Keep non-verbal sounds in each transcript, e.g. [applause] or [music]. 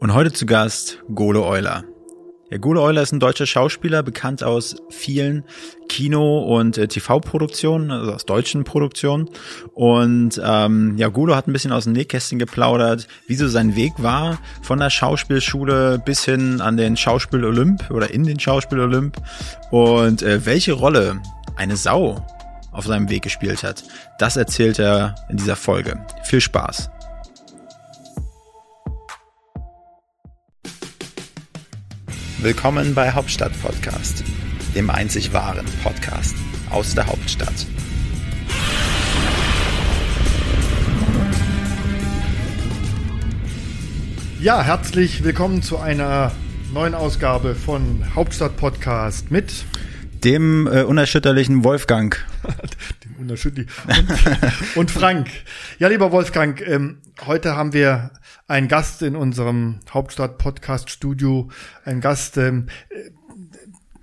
Und heute zu Gast Golo Euler. Ja, Golo Euler ist ein deutscher Schauspieler, bekannt aus vielen Kino- und äh, TV-Produktionen, also aus deutschen Produktionen. Und ähm, ja, Golo hat ein bisschen aus dem Nähkästchen geplaudert, wie so sein Weg war, von der Schauspielschule bis hin an den Schauspiel Olymp oder in den Schauspiel Olymp und äh, welche Rolle eine Sau auf seinem Weg gespielt hat. Das erzählt er in dieser Folge. Viel Spaß. Willkommen bei Hauptstadt Podcast, dem einzig wahren Podcast aus der Hauptstadt. Ja, herzlich willkommen zu einer neuen Ausgabe von Hauptstadt Podcast mit dem äh, unerschütterlichen Wolfgang. [laughs] dem unerschütterlichen und, und, Frank. Ja, lieber Wolfgang, ähm, heute haben wir einen Gast in unserem Hauptstadt Podcast Studio, ein Gast, ähm,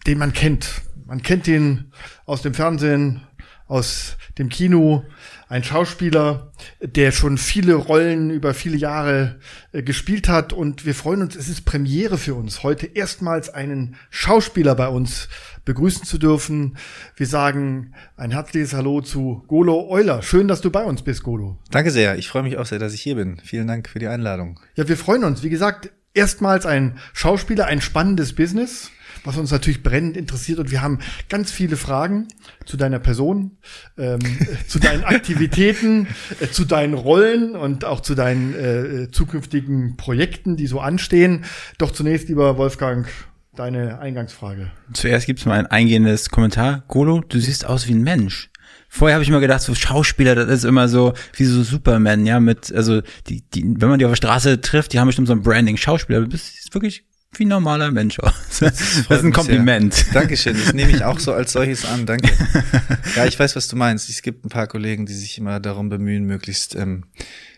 den man kennt. Man kennt ihn aus dem Fernsehen, aus dem Kino, ein Schauspieler, der schon viele Rollen über viele Jahre äh, gespielt hat und wir freuen uns, es ist Premiere für uns, heute erstmals einen Schauspieler bei uns begrüßen zu dürfen. Wir sagen ein herzliches Hallo zu Golo Euler. Schön, dass du bei uns bist, Golo. Danke sehr. Ich freue mich auch sehr, dass ich hier bin. Vielen Dank für die Einladung. Ja, wir freuen uns. Wie gesagt, erstmals ein Schauspieler, ein spannendes Business was uns natürlich brennend interessiert. Und wir haben ganz viele Fragen zu deiner Person, ähm, [laughs] zu deinen Aktivitäten, äh, zu deinen Rollen und auch zu deinen äh, zukünftigen Projekten, die so anstehen. Doch zunächst, lieber Wolfgang, deine Eingangsfrage. Zuerst gibt's mal ein eingehendes Kommentar. Golo, du siehst aus wie ein Mensch. Vorher habe ich immer gedacht, so Schauspieler, das ist immer so wie so Superman, ja, mit, also die, die, wenn man die auf der Straße trifft, die haben bestimmt so ein Branding. Schauspieler, du bist wirklich wie ein normaler Mensch aus. [laughs] Das, das ist ein Kompliment. Sehr. Dankeschön, das nehme ich auch so als solches an, danke. [laughs] Ja, ich weiß, was du meinst. Es gibt ein paar Kollegen, die sich immer darum bemühen, möglichst ähm,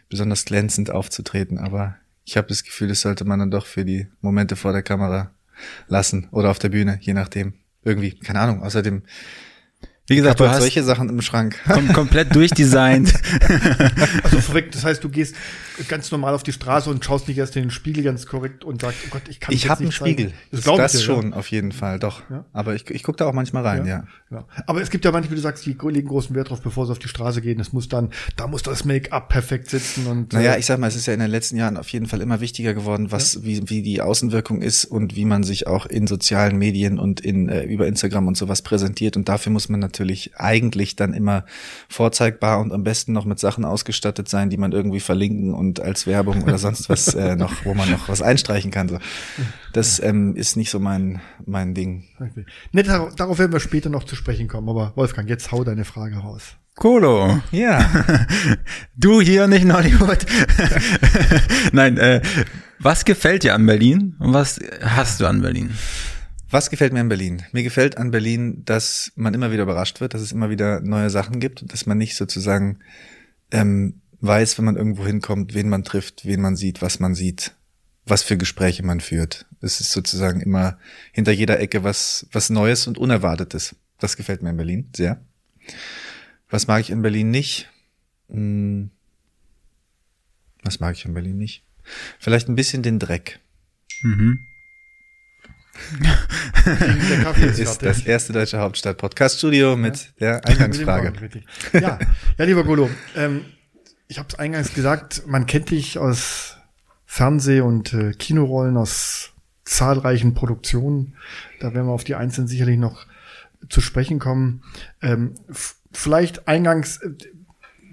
besonders glänzend aufzutreten, aber ich habe das Gefühl, das sollte man dann doch für die Momente vor der Kamera lassen oder auf der Bühne, je nachdem. Irgendwie, keine Ahnung. Außerdem wie gesagt, du hast solche Sachen im Schrank. Kom komplett durchdesignt. [laughs] also verrückt. Das heißt, du gehst ganz normal auf die Straße und schaust nicht erst in den Spiegel ganz korrekt und sagst, oh Gott, ich kann Ich habe einen Spiegel. Das, das, das dir, schon ja? auf jeden Fall, doch. Ja? Aber ich, ich gucke da auch manchmal rein, ja. ja. Aber es gibt ja manche, wie du sagst, die legen großen Wert drauf, bevor sie auf die Straße gehen. Es muss dann, da muss das Make-up perfekt sitzen und. Naja, äh, ich sag mal, es ist ja in den letzten Jahren auf jeden Fall immer wichtiger geworden, was, wie, wie die Außenwirkung ist und wie man sich auch in sozialen Medien und in, äh, über Instagram und sowas präsentiert. Und dafür muss man natürlich eigentlich eigentlich dann immer vorzeigbar und am besten noch mit Sachen ausgestattet sein, die man irgendwie verlinken und als Werbung oder sonst was [laughs] äh, noch, wo man noch was einstreichen kann. So. Das ähm, ist nicht so mein, mein Ding. Okay. Nett, darauf werden wir später noch zu sprechen kommen, aber Wolfgang, jetzt hau deine Frage raus. Kolo. Ja. [laughs] du hier nicht in Hollywood. [laughs] Nein, äh, was gefällt dir an Berlin und was hast du an Berlin? Was gefällt mir an Berlin? Mir gefällt an Berlin, dass man immer wieder überrascht wird, dass es immer wieder neue Sachen gibt, dass man nicht sozusagen ähm, weiß, wenn man irgendwo hinkommt, wen man trifft, wen man sieht, was man sieht, was für Gespräche man führt. Es ist sozusagen immer hinter jeder Ecke was, was Neues und Unerwartetes. Das gefällt mir in Berlin sehr. Was mag ich in Berlin nicht? Hm. Was mag ich in Berlin nicht? Vielleicht ein bisschen den Dreck. Mhm. [laughs] der Kaffee ist, ist das erste deutsche Hauptstadt-Podcast-Studio mit ja. der Eingangsfrage. ja. ja, lieber Golo, ähm, ich habe es eingangs gesagt, man kennt dich aus Fernseh- und äh, Kinorollen, aus zahlreichen Produktionen. Da werden wir auf die einzelnen sicherlich noch zu sprechen kommen. Ähm, vielleicht eingangs, äh,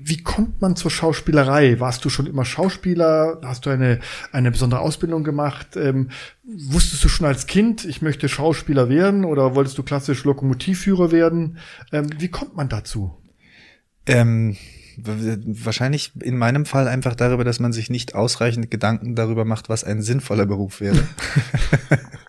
wie kommt man zur Schauspielerei? Warst du schon immer Schauspieler? Hast du eine, eine besondere Ausbildung gemacht? Ähm, wusstest du schon als Kind, ich möchte Schauspieler werden oder wolltest du klassisch Lokomotivführer werden? Ähm, wie kommt man dazu? Ähm, wahrscheinlich in meinem Fall einfach darüber, dass man sich nicht ausreichend Gedanken darüber macht, was ein sinnvoller Beruf wäre. [laughs]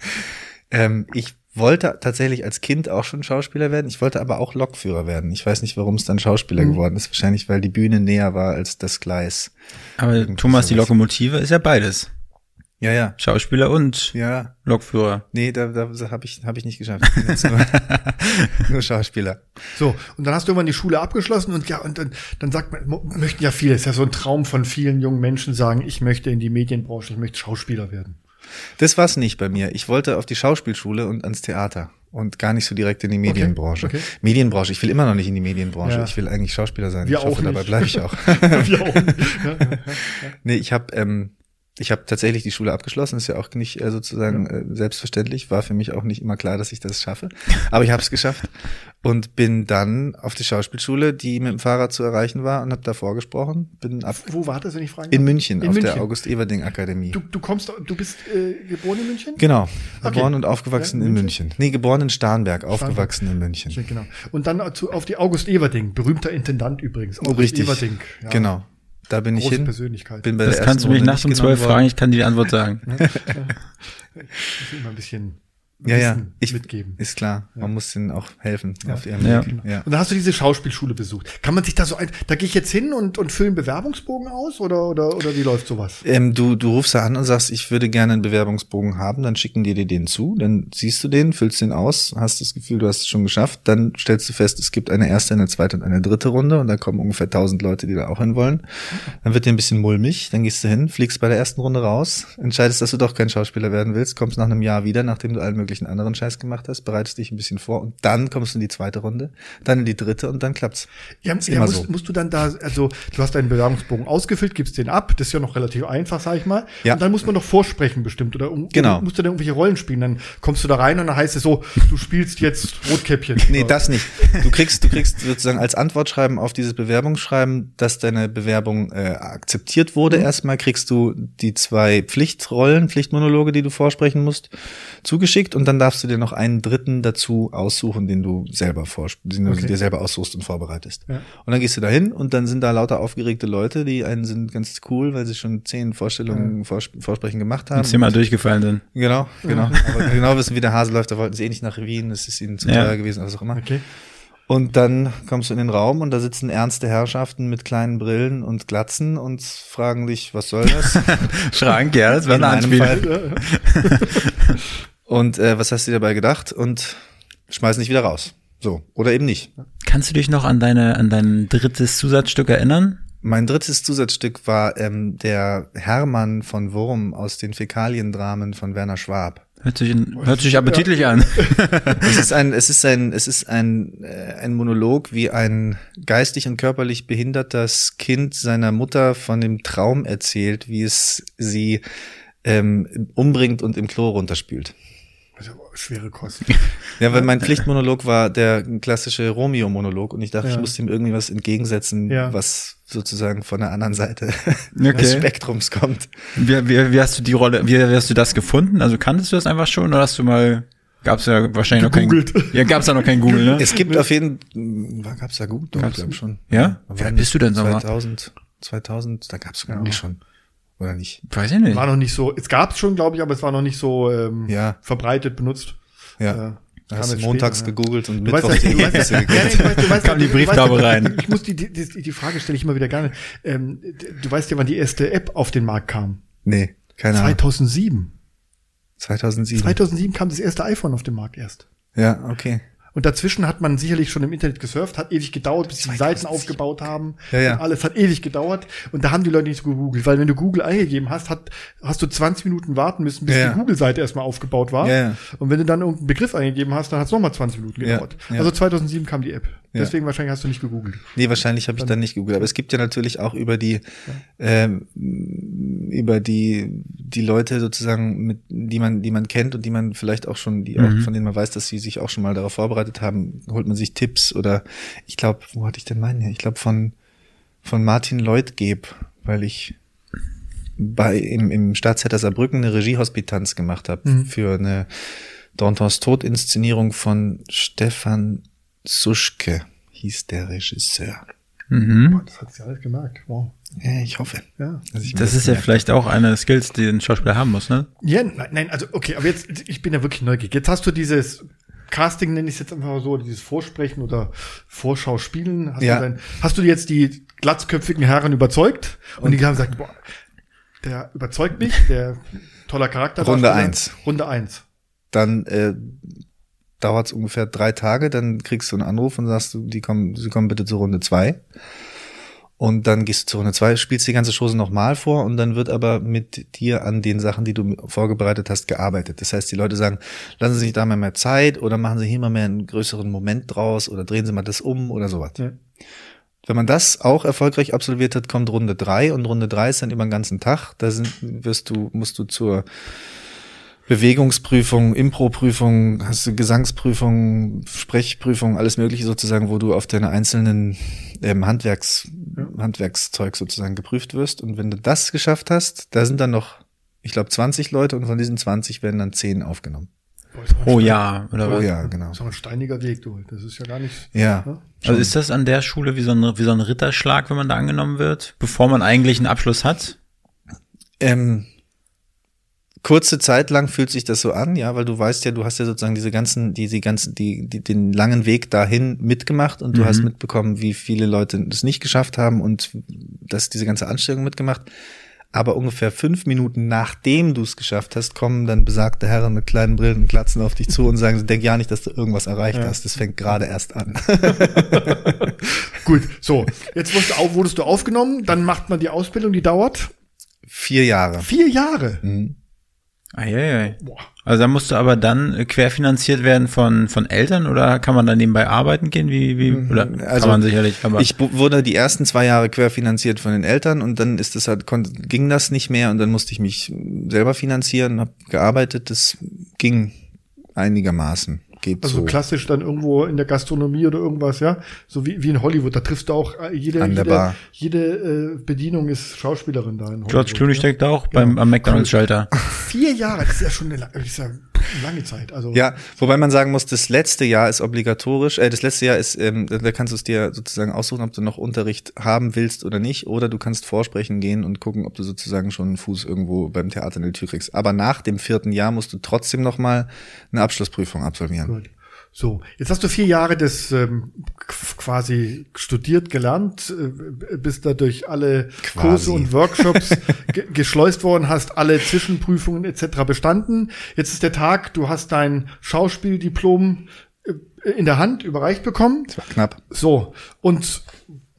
[laughs] ähm, ich wollte tatsächlich als Kind auch schon Schauspieler werden. Ich wollte aber auch Lokführer werden. Ich weiß nicht, warum es dann Schauspieler mhm. geworden ist. Wahrscheinlich, weil die Bühne näher war als das Gleis. Aber Irgendwas Thomas, die Lokomotive ist ja beides. Ja, ja. Schauspieler und Ja. Lokführer. Nee, da, da habe ich, hab ich nicht geschafft. Nur, [laughs] nur Schauspieler. So, und dann hast du irgendwann die Schule abgeschlossen und ja, und dann, dann sagt man, möchten ja viele, ist ja so ein Traum von vielen jungen Menschen sagen, ich möchte in die Medienbranche, ich möchte Schauspieler werden. Das war's nicht bei mir. Ich wollte auf die Schauspielschule und ans Theater und gar nicht so direkt in die Medienbranche. okay. Medienbranche, ich will immer noch nicht in die Medienbranche. Ja. Ich will eigentlich Schauspieler sein. Wir ich hoffe, auch dabei nicht. bleibe ich auch. [laughs] Wir auch. Ja, ja, ja. nee, ich habe ähm, ich habe tatsächlich die Schule abgeschlossen, ist ja auch nicht äh, sozusagen äh, selbstverständlich, war für mich auch nicht immer klar, dass ich das schaffe, aber ich habe es geschafft und bin dann auf die Schauspielschule, die mit dem Fahrrad zu erreichen war und habe da vorgesprochen, bin ab Wo war das, wenn ich fragen in? München In auf München. der August Everding Akademie. Du, du kommst, du bist äh, geboren in München? Genau, Okay. geboren und aufgewachsen Ja, in München? München. Nee, geboren in Starnberg, aufgewachsen in München. Ja, genau. Und dann zu, auf die August Everding, berühmter Intendant übrigens. August Richtig. Everding. Ja, Genau. Da bin ich Große hin. Persönlichkeit. Bin bei Das der kannst du mich nachts um nicht zwölf fragen, ich kann dir die Antwort sagen. [laughs] Das ist immer ein bisschen Ja, ja. Ich, mitgeben. ist klar. Man muss ihnen auch helfen auf ihrem Ja. Weg. Ja. Und dann hast du diese Schauspielschule besucht. Kann man sich da so ein, da gehe ich jetzt hin und, und fülle einen Bewerbungsbogen aus oder, oder, oder wie läuft sowas? Ähm, du, du rufst da an und sagst, ich würde gerne einen Bewerbungsbogen haben, dann schicken die dir den zu, dann siehst du den, füllst den aus, hast das Gefühl, du hast es schon geschafft, dann stellst du fest, es gibt eine erste, eine zweite und eine dritte Runde und da kommen ungefähr 1000 Leute, die da auch hin wollen. Dann wird dir ein bisschen mulmig, dann gehst du hin, fliegst bei der ersten Runde raus, entscheidest, dass du doch kein Schauspieler werden willst, kommst nach einem Jahr wieder, nachdem du allen möglichen anderen Scheiß gemacht hast, bereitest dich ein bisschen vor und dann kommst du in die zweite Runde, dann in die dritte und dann klappt's. Ja, ja musst, so. musst du dann da, also du hast deinen Bewerbungsbogen ausgefüllt, gibst den ab, das ist ja noch relativ einfach, sag ich mal. Ja. Und dann muss man doch vorsprechen bestimmt oder um, Genau. musst du dann irgendwelche Rollen spielen. Dann kommst du da rein und dann heißt es so, du spielst jetzt Rotkäppchen. [laughs] Nee, das nicht. Du kriegst, du kriegst sozusagen als Antwortschreiben auf dieses Bewerbungsschreiben, dass deine Bewerbung äh, akzeptiert wurde. Erstmal kriegst du die zwei Pflichtrollen, Pflichtmonologe, die du vorsprechen musst, zugeschickt und dann darfst du dir noch einen dritten dazu aussuchen, den du selber vorsp den du Okay. dir selber aussuchst und vorbereitest. Ja. Und dann gehst du da hin und dann sind da lauter aufgeregte Leute, die einen sind ganz cool, weil sie schon zehn Vorstellungen, Vors Vorsprechen gemacht haben. Zimmer durchgefallen sind. Genau, genau. Aber genau wissen, wie der Hase läuft, da wollten sie eh nicht nach Wien, es ist ihnen zu Ja. teuer gewesen, was auch immer. Okay. Und dann kommst du in den Raum und da sitzen ernste Herrschaften mit kleinen Brillen und Glatzen und fragen dich, was soll das? [laughs] Schrank, ja, das wäre In ein Anspiel. [laughs] Und äh, was hast du dir dabei gedacht? Und schmeißen dich wieder raus. So, oder eben nicht. Kannst du dich noch an deine, an dein drittes Zusatzstück erinnern? Mein drittes Zusatzstück war ähm, der Hermann von Wurm aus den Fäkaliendramen von Werner Schwab. Hört sich, hört sich appetitlich an. [laughs] [laughs] Es ist ein, es ist ein, es ist ein, äh, ein Monolog, wie ein geistig und körperlich behindertes Kind seiner Mutter von dem Traum erzählt, wie es sie ähm, umbringt und im Klo runterspült. Schwere Kost. [laughs] Ja, weil mein Pflichtmonolog war der klassische Romeo-Monolog und ich dachte, Ja. ich muss ihm irgendwie was entgegensetzen, Ja. was sozusagen von der anderen Seite [laughs] Okay. des Spektrums kommt. Wie, wie, wie hast du die Rolle, wie, wie hast du das gefunden? Also kanntest du das einfach schon oder hast du mal, gab's ja wahrscheinlich Gegoogelt. noch kein, ja, gab's da noch kein Google, ne? Es gibt auf jeden Fall, gab's da gut, doch, ich glaube schon. Ja? Alt bist du denn, mal? 2000, 2000, da gab's Google schon. Oder nicht? Weiß ich nicht. War noch nicht so, es gab's schon, glaube ich, aber es war noch nicht so ähm, Ja. verbreitet benutzt. Ja. Äh, hast du montags später, gegoogelt und Du weißt, Mittwoch [laughs] ja, die Ergebnisse ja, du weißt, Kam die Brieftaube rein. Ich muss die, die, die die Frage stelle ich immer wieder gerne. Ähm, du weißt ja, wann die erste App auf den Markt kam. Nee, keine Ahnung. 2007. 2007. 2007 kam das erste iPhone auf den Markt erst. Ja, okay. Und dazwischen hat man sicherlich schon im Internet gesurft, hat ewig gedauert, bis die Seiten aufgebaut haben. Ja, ja. Und alles hat ewig gedauert. Und da haben die Leute nicht so gegoogelt, weil wenn du Google eingegeben hast, hat, hast du 20 Minuten warten müssen, bis Ja, die Google-Seite erstmal aufgebaut war. Ja. Und wenn du dann irgendeinen Begriff eingegeben hast, dann hat es nochmal 20 Minuten gedauert. Also 2007 kam die App. Deswegen wahrscheinlich hast du nicht gegoogelt. Nee, wahrscheinlich habe ich dann nicht gegoogelt. Aber es gibt ja natürlich auch über die, ähm, über die, die Leute sozusagen, mit, die man, die man kennt und die man vielleicht auch schon, die auch, von denen man weiß, dass sie sich auch schon mal darauf vorbereitet haben, holt man sich Tipps oder ich glaube, wo hatte ich denn meinen her? Ich glaube von, von Martin Leutgeb, weil ich bei, im, im Staatstheater Saarbrücken eine Regiehospitanz gemacht habe für eine Dantons Tod-Inszenierung von Stefan Suschke, hieß der Regisseur. Mhm. Das hat sie alles gemerkt. Wow. Ja, ich hoffe. Ja. Das ist ja merke. vielleicht auch eine Skills, die ein Schauspieler haben muss, ne? Ja, nein, nein, also okay, aber jetzt, ich bin ja wirklich neugierig. Jetzt hast du dieses Casting, nenne ich es jetzt einfach mal so, dieses Vorsprechen oder Vorschau spielen. Hast, Ja. du, dein, hast du jetzt die glatzköpfigen Herren überzeugt und, die haben gesagt, boah, der überzeugt mich, der toller Charakter. Runde eins. Runde eins. Dann äh, dauert es ungefähr drei Tage, dann kriegst du einen Anruf und sagst du, die kommen, sie kommen bitte zur Runde zwei. Und dann gehst du zur Runde zwei, spielst die ganze Chose nochmal vor und dann wird aber mit dir an den Sachen, die du vorbereitet hast, gearbeitet. Das heißt, die Leute sagen, lassen Sie sich da mal mehr Zeit oder machen Sie hier mal mehr einen größeren Moment draus oder drehen Sie mal das um oder sowas. Ja. Wenn man das auch erfolgreich absolviert hat, kommt Runde drei und Runde drei ist dann über den ganzen Tag. Da sind, wirst du, musst du zur Bewegungsprüfung, Impro-Prüfung, hast du Gesangsprüfung, Sprechprüfung, alles Mögliche sozusagen, wo du auf deine einzelnen ähm, Handwerks, ja. Handwerkszeug sozusagen geprüft wirst. Und wenn du das geschafft hast, da sind dann noch, ich glaube, 20 Leute und von diesen 20 werden dann 10 aufgenommen. Oh ja, oder Oh was? ja, genau. Das ist auch ein steiniger Weg, du. Das ist ja gar nicht. Ja. Ne? Also ist das an der Schule wie so, ein, wie so ein Ritterschlag, wenn man da angenommen wird, bevor man eigentlich einen Abschluss hat? Ähm, kurze Zeit lang fühlt sich das so an, ja, weil du weißt ja, du hast ja sozusagen diese ganzen, diese ganzen, die, die den langen Weg dahin mitgemacht und du mhm. hast mitbekommen, wie viele Leute das nicht geschafft haben und dass diese ganze Anstrengung mitgemacht. Aber ungefähr fünf Minuten nachdem du es geschafft hast, kommen dann besagte Herren mit kleinen Brillen und Glatzen auf dich zu und sagen, denk ja nicht, dass du irgendwas erreicht ja. hast. Das fängt gerade erst an. [laughs] Gut, so. Jetzt wurdest du, wurdest du aufgenommen, dann macht man die Ausbildung, die dauert? Vier Jahre. Vier Jahre? Mhm. Eieiei. Also da musst du aber dann querfinanziert werden von, von Eltern oder kann man dann nebenbei arbeiten gehen? Wie, wie, mhm. oder also, kann man sicherlich, aber. Ich wurde die ersten zwei Jahre querfinanziert von den Eltern und dann ist das halt, konnte, ging das nicht mehr und dann musste ich mich selber finanzieren, habe gearbeitet. Das ging einigermaßen geht also so. klassisch dann irgendwo in der Gastronomie oder irgendwas, ja, so wie, wie in Hollywood. Da triffst du auch äh, jede jede, jede äh, Bedienung ist Schauspielerin da in Hollywood. George Clooney ja? steckt auch ja. beim am McDonald's Schalter. Vier Jahre, das ist ja schon eine, ist ja lange Zeit. Also ja, wobei man sagen muss, das letzte Jahr ist obligatorisch. Äh, das letzte Jahr ist, ähm, da kannst du es dir sozusagen aussuchen, ob du noch Unterricht haben willst oder nicht, oder du kannst vorsprechen gehen und gucken, ob du sozusagen schon einen Fuß irgendwo beim Theater in der Tür kriegst. Aber nach dem vierten Jahr musst du trotzdem noch mal eine Abschlussprüfung absolvieren. Gut. So, jetzt hast du vier Jahre das ähm, quasi studiert, gelernt, äh, bist da durch alle quasi. Kurse und Workshops [laughs] ge geschleust worden, hast alle Zwischenprüfungen etc. bestanden. Jetzt ist der Tag, du hast dein Schauspieldiplom äh, in der Hand überreicht bekommen. Das war knapp. So, und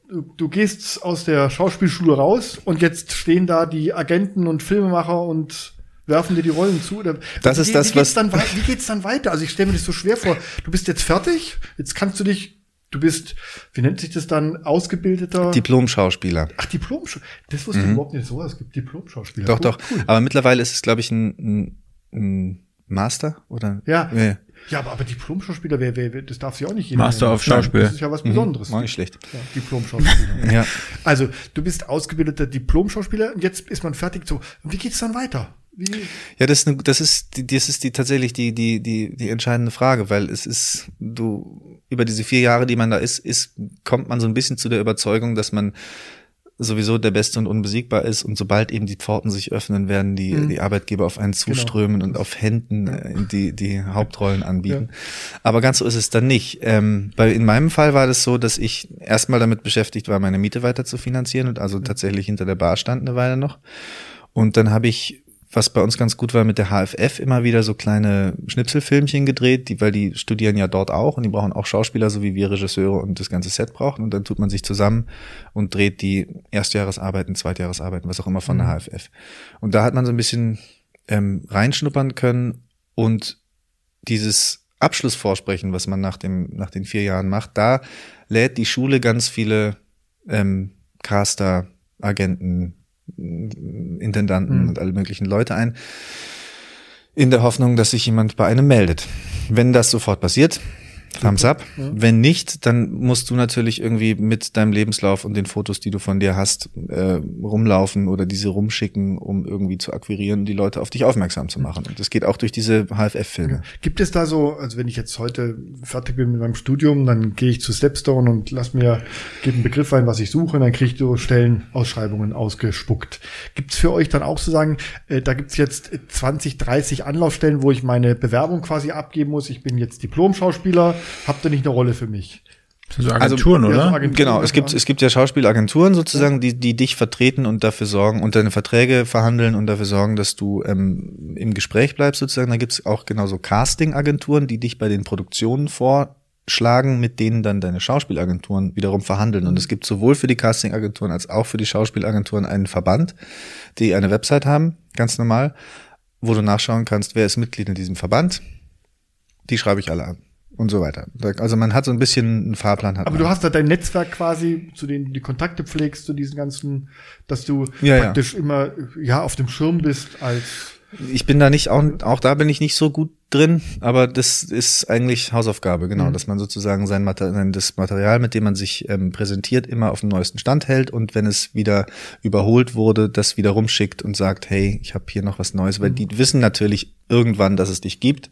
du, du gehst aus der Schauspielschule raus und jetzt stehen da die Agenten und Filmemacher und werfen dir die Rollen zu. Oder, das ist wie, das, wie was. Dann, wie geht's dann weiter? Also ich stelle mir das so schwer vor. Du bist jetzt fertig, jetzt kannst du dich, du bist, wie nennt sich das dann, ausgebildeter Diplom-Schauspieler. Ach, Diplom-Schauspieler. Das wusste mhm. ich überhaupt nicht so. Es gibt Diplom-Schauspieler. Doch, cool, doch. Cool. Aber mittlerweile ist es, glaube ich, ein, ein, ein Master oder? Ja. ja. Ja, aber, aber Diplom-Schauspieler, wer, wer, das darf sich auch nicht jeder Master auf Schauspiel. Das ist ja was mhm. Besonderes. Mhm, nicht schlecht. Ja, Diplom-Schauspieler. ja. Also, du bist ausgebildeter Diplom-Schauspieler und jetzt ist man fertig so. Wie geht's dann weiter? Wie? Ja, das ist, eine, das ist, die, das ist die tatsächlich die, die, die, die entscheidende Frage, weil es ist, du, über diese vier Jahre, die man da ist, ist, kommt man so ein bisschen zu der Überzeugung, dass man sowieso der Beste und unbesiegbar ist und sobald eben die Pforten sich öffnen, werden die, mhm. die Arbeitgeber auf einen genau. zuströmen genau. und auf Händen äh, die, die Hauptrollen anbieten. Ja. Aber ganz so ist es dann nicht. Ähm, bei, in meinem Fall war das so, dass ich erstmal damit beschäftigt war, meine Miete weiter zu finanzieren und also tatsächlich hinter der Bar stand eine Weile noch. Und dann habe ich was bei uns ganz gut war, mit der HFF immer wieder so kleine Schnipselfilmchen gedreht, die, weil die studieren ja dort auch und die brauchen auch Schauspieler, so wie wir Regisseure und das ganze Set brauchen. Und dann tut man sich zusammen und dreht die Erstjahresarbeiten, Zweitjahresarbeiten, was auch immer von mhm. der HFF. Und da hat man so ein bisschen ähm, reinschnuppern können und dieses Abschlussvorsprechen, was man nach dem, nach den vier Jahren macht, da lädt die Schule ganz viele ähm, Caster, Agenten, Intendanten mhm. und alle möglichen Leute ein, in der Hoffnung, dass sich jemand bei einem meldet. Wenn das sofort passiert, Thumbs up. Ja. Wenn nicht, dann musst du natürlich irgendwie mit deinem Lebenslauf und den Fotos, die du von dir hast, äh, rumlaufen oder diese rumschicken, um irgendwie zu akquirieren, die Leute auf dich aufmerksam zu machen. Und das geht auch durch diese HFF-Filme. Gibt es da so, also wenn ich jetzt heute fertig bin mit meinem Studium, dann gehe ich zu Stepstone und lass mir, gebe einen Begriff ein, was ich suche, und dann kriege ich so Stellenausschreibungen ausgespuckt. Gibt es für euch dann auch zu sagen, äh, da gibt es jetzt 20, 30 Anlaufstellen, wo ich meine Bewerbung quasi abgeben muss. Ich bin jetzt Diplom-Schauspieler, habt ihr nicht eine Rolle für mich? So Agenturen, also, oder? Ja, Agenturen, genau, es gibt, es gibt ja Schauspielagenturen sozusagen, die, die dich vertreten und dafür sorgen und deine Verträge verhandeln und dafür sorgen, dass du ähm, im Gespräch bleibst sozusagen. Da gibt's auch genauso Casting-Agenturen, die dich bei den Produktionen vorschlagen, mit denen dann deine Schauspielagenturen wiederum verhandeln. Und es gibt sowohl für die Casting-Agenturen als auch für die Schauspielagenturen einen Verband, die eine Website haben, ganz normal, wo du nachschauen kannst, wer ist Mitglied in diesem Verband. Die schreibe ich alle an und so weiter. Also man hat so ein bisschen einen Fahrplan. Hat Aber man. du hast da dein Netzwerk quasi, zu denen du die Kontakte pflegst, zu diesen ganzen, dass du Ja, ja. praktisch immer ja auf dem Schirm bist als Ich bin da nicht, auch, auch da bin ich nicht so gut drin, aber das ist eigentlich Hausaufgabe, genau, dass man sozusagen sein Material, das Material, mit dem man sich ähm, präsentiert, immer auf dem neuesten Stand hält und wenn es wieder überholt wurde, das wieder rumschickt und sagt, hey, ich habe hier noch was Neues, weil die wissen natürlich irgendwann, dass es dich gibt,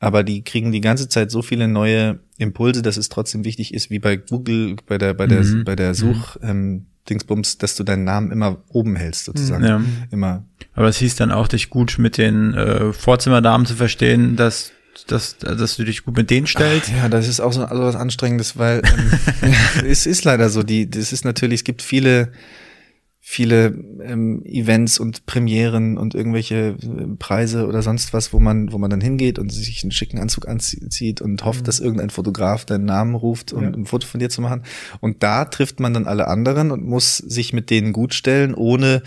aber die kriegen die ganze Zeit so viele neue Impulse, dass es trotzdem wichtig ist, wie bei Google, bei der, bei der, bei der Such, ähm, Dingsbums, dass du deinen Namen immer oben hältst, sozusagen. Ja. Immer Aber es hieß dann auch, dich gut mit den äh, Vorzimmerdamen zu verstehen, dass, dass, dass du dich gut mit denen stellst. Ja, das ist auch so also was Anstrengendes, weil ähm, [laughs] es ist leider so. Die, das ist natürlich, es gibt viele, viele ähm, Events und Premieren und irgendwelche äh, Preise oder sonst was, wo man, wo man dann hingeht und sich einen schicken Anzug anzieht und hofft, dass irgendein Fotograf deinen Namen ruft, um Ja. ein Foto von dir zu machen. Und da trifft man dann alle anderen und muss sich mit denen gut stellen, ohne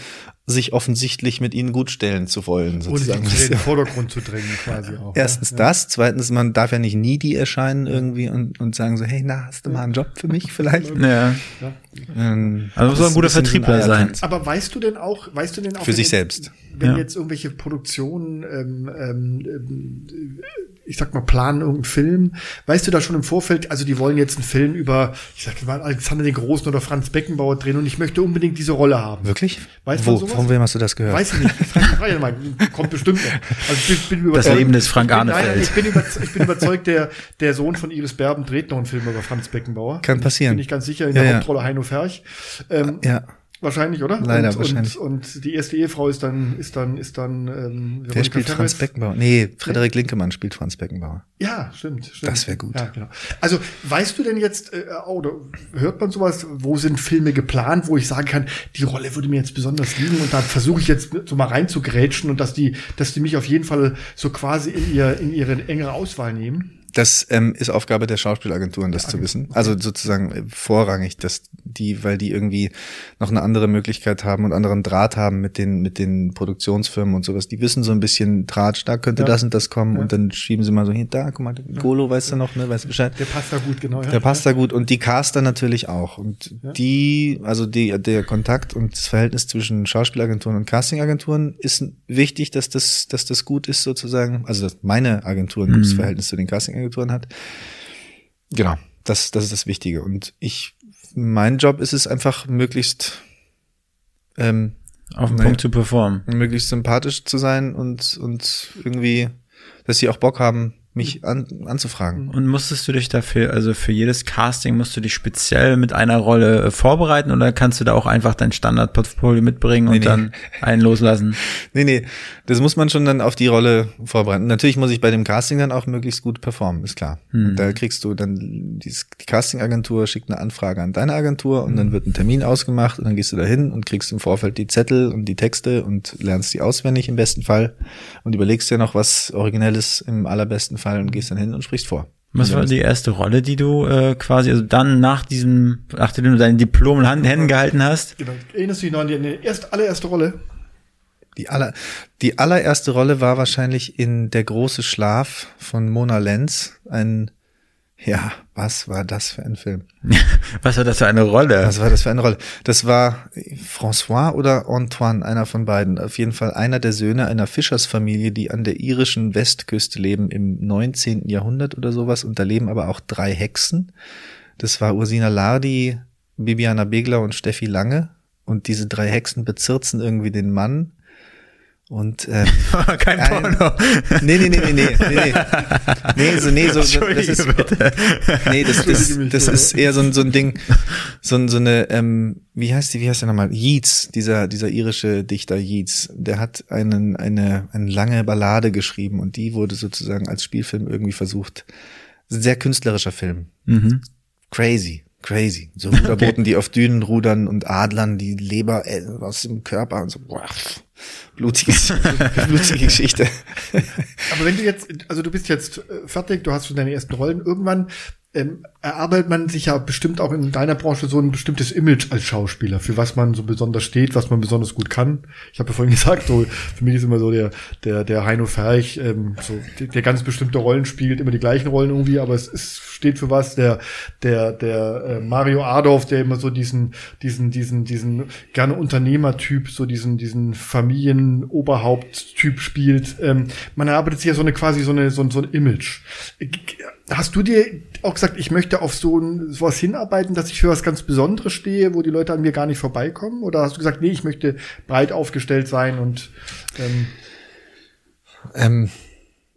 sich offensichtlich mit ihnen gut stellen zu wollen, und sozusagen. in den [laughs] Vordergrund zu drängen quasi auch. Erstens ja. das, zweitens, man darf ja nicht needy erscheinen irgendwie und, und sagen so, hey, na, hast du mal einen Job für mich vielleicht? Ja. Ja. Ähm, Also muss auch ein guter Vertriebler sein. Aber weißt du denn auch, weißt du denn auch Für wenn sich jetzt- selbst. wenn Ja. jetzt irgendwelche Produktionen, ähm, ähm, ähm, ich sag mal, planen irgendeinen Film, weißt du da schon im Vorfeld, also die wollen jetzt einen Film über, ich sag mal, Alexander den Großen oder Franz Beckenbauer drehen und ich möchte unbedingt diese Rolle haben. Wirklich? Weißt du Wo? von sowas? Von wem hast du das gehört? Weiß ich nicht. Frage mal, kommt bestimmt noch. Also ich bin, bin überzeugt, Das Leben des Frank ich bin, nein, Arnefeld. ich bin, überzeugt, ich bin überzeugt, der, der Sohn von Iris Berben dreht noch einen Film über Franz Beckenbauer. Kann passieren. Bin ich ganz sicher, in Ja, der ja. Hauptrolle Heino Ferch. Ähm, ja. Wahrscheinlich, oder? Leider, und, wahrscheinlich. Und, und die erste Ehefrau ist dann, ist dann, ist dann, ähm, Wer spielt Ferres. Franz Beckenbauer? Nee, Frederik Linkemann spielt Franz Beckenbauer. Ja, stimmt, stimmt. Das wär gut. Ja, genau. Also, weißt du denn jetzt, äh, oder hört man sowas, wo sind Filme geplant, wo ich sagen kann, die Rolle würde mir jetzt besonders liegen und da versuche ich jetzt so mal reinzugrätschen und dass die, dass die mich auf jeden Fall so quasi in ihr, in ihre engere Auswahl nehmen? Das ähm, ist Aufgabe der Schauspielagenturen, das zu wissen. Also sozusagen äh, vorrangig, dass die, weil die irgendwie noch eine andere Möglichkeit haben und anderen Draht haben mit den mit den Produktionsfirmen und sowas. Die wissen so ein bisschen Tratsch, da könnte Ja. das und das kommen und dann schieben sie mal so hin, da, guck mal, Golo, weißt du noch, ne, weißt du Bescheid. Der passt da gut, genau. Ja. Der passt da gut und die Caster natürlich auch. Und Ja. die, also die, der Kontakt und das Verhältnis zwischen Schauspielagenturen und Castingagenturen ist wichtig, dass das, dass das gut ist sozusagen. Also dass meine Agentur ein gutes Verhältnis zu den Castingagenturen hat. Genau, das, das ist das Wichtige. Und ich, mein Job ist es einfach möglichst ähm, Auf den. Punkt zu performen. möglichst sympathisch zu sein und, und irgendwie, dass sie auch Bock haben, mich an, anzufragen. Und musstest du dich dafür, also für jedes Casting musst du dich speziell mit einer Rolle äh, vorbereiten oder kannst du da auch einfach dein Standardportfolio mitbringen und Nee, nee. dann einen loslassen? [laughs] Nee, nee, das muss man schon dann auf die Rolle vorbereiten. Natürlich muss ich bei dem Casting dann auch möglichst gut performen, ist klar. Und Da kriegst du dann, die Castingagentur schickt eine Anfrage an deine Agentur und dann wird ein Termin ausgemacht und dann gehst du da hin und kriegst im Vorfeld die Zettel und die Texte und lernst die auswendig im besten Fall und überlegst dir noch was Originelles im allerbesten Fall und gehst dann hin und sprichst vor. Was war die erste Rolle, die du äh, quasi, also dann nach diesem, nachdem du dein Diplom in Hand- Händen gehalten hast? Genau. Erinnerst du dich noch an die, die erste, allererste Rolle? Die, aller, die allererste Rolle war wahrscheinlich in Der große Schlaf von Mona Lenz. Ein, ja, was war das für ein Film? [laughs] Was war das für eine Rolle? Was war das für eine Rolle? Das war François oder Antoine, einer von beiden. Auf jeden Fall einer der Söhne einer Fischersfamilie, die an der irischen Westküste leben im 19. Jahrhundert oder sowas. Und da leben aber auch drei Hexen. Das war Ursina Lardi, Bibiana Begler und Steffi Lange. Und diese drei Hexen bezirzen irgendwie den Mann. Und ähm, [laughs] Kein ein- Porno. Nee, nee, nee, nee, nee, nee, nee. So, nee, so, das ist, bitte. nee, das, das, das ist eher so ein, so ein Ding, so, ein, so eine, ähm, wie heißt die, wie heißt der nochmal? Yeats, dieser, dieser irische Dichter Yeats, der hat einen, eine, eine lange Ballade geschrieben und die wurde sozusagen als Spielfilm irgendwie versucht. Sehr künstlerischer Film. Mhm. crazy. Crazy. So Ruderbooten, okay. die auf Dünen rudern und Adlern die Leber äh, aus dem Körper und so. Boah, blutiges, [laughs] blutige Geschichte. Aber wenn du jetzt, also du bist jetzt äh, fertig, du hast schon deine ersten Rollen. Irgendwann ähm, erarbeitet man sich ja bestimmt auch in deiner Branche so ein bestimmtes Image als Schauspieler, für was man so besonders steht, was man besonders gut kann. Ich habe ja vorhin [laughs] gesagt, so für mich ist immer so der der der Heino Ferch, ähm, so der, der ganz bestimmte Rollen spielt, immer die gleichen Rollen irgendwie, aber es, es steht für was. Der der der äh, Mario Adolf, der immer so diesen diesen diesen diesen gerne Unternehmertyp, so diesen diesen Familienoberhaupt-Typ spielt. Ähm, man erarbeitet sich ja so eine quasi so eine so, so ein Image. Hast du dir auch gesagt, ich möchte auf so ein, sowas hinarbeiten, dass ich für was ganz Besonderes stehe, wo die Leute an mir gar nicht vorbeikommen? Oder hast du gesagt, nee, ich möchte breit aufgestellt sein und ähm ähm,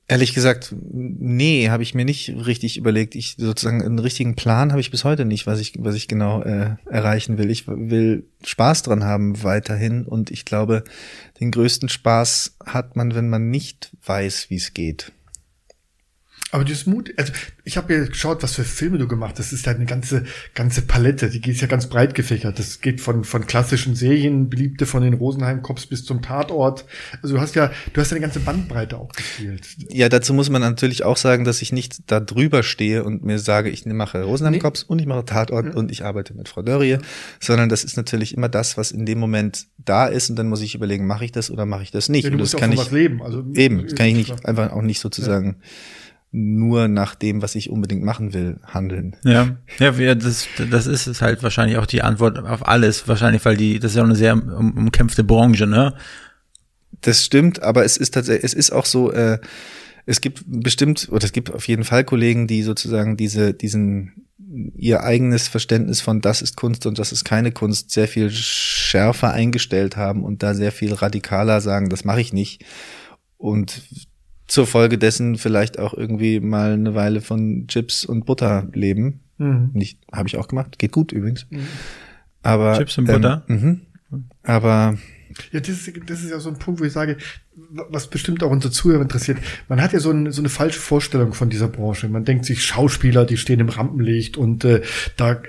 Ehrlich gesagt, nee, habe ich mir nicht richtig überlegt. Ich sozusagen einen richtigen Plan habe ich bis heute nicht, was ich was ich genau äh, erreichen will. Ich will Spaß dran haben weiterhin und ich glaube, den größten Spaß hat man, wenn man nicht weiß, wie es geht. Aber dieses Mut, also ich habe ja geschaut, was für Filme du gemacht hast. Das ist ja eine ganze ganze Palette. Die ist ja ganz breit gefächert. Das geht von von klassischen Serien, beliebte von den Rosenheim Cops bis zum Tatort. Also du hast ja du hast ja eine ganze Bandbreite auch gespielt. Ja, dazu muss man natürlich auch sagen, dass ich nicht da drüber stehe und mir sage, ich mache Rosenheim Cops nee. und ich mache Tatort ja. und ich arbeite mit Frau Dörrie, ja. sondern das ist natürlich immer das, was in dem Moment da ist und dann muss ich überlegen, mache ich das oder mache ich das nicht? Ja, du und musst das kann ich leben. Also eben, kann ich nicht einfach auch nicht sozusagen nur nach dem, was ich unbedingt machen will, handeln. Ja, ja, das, das ist es halt wahrscheinlich auch die Antwort auf alles. Wahrscheinlich, weil die, das ist ja auch eine sehr um, umkämpfte Branche, ne? Das stimmt, aber es ist tatsächlich, es ist auch so, äh, es gibt bestimmt, oder es gibt auf jeden Fall Kollegen, die sozusagen diese, diesen, ihr eigenes Verständnis von das ist Kunst und das ist keine Kunst sehr viel schärfer eingestellt haben und da sehr viel radikaler sagen, das mache ich nicht. Und zur Folge dessen vielleicht auch irgendwie mal eine Weile von Chips und Butter leben. Mhm. Nicht, habe ich auch gemacht. Geht gut übrigens. Mhm. Aber Chips und Butter. Ähm, mh. Aber ja, das ist, das ist ja so ein Punkt, wo ich sage, was bestimmt auch unsere Zuhörer interessiert. Man hat ja so, ein, so eine falsche Vorstellung von dieser Branche. Man denkt sich, Schauspieler, die stehen im Rampenlicht und äh, da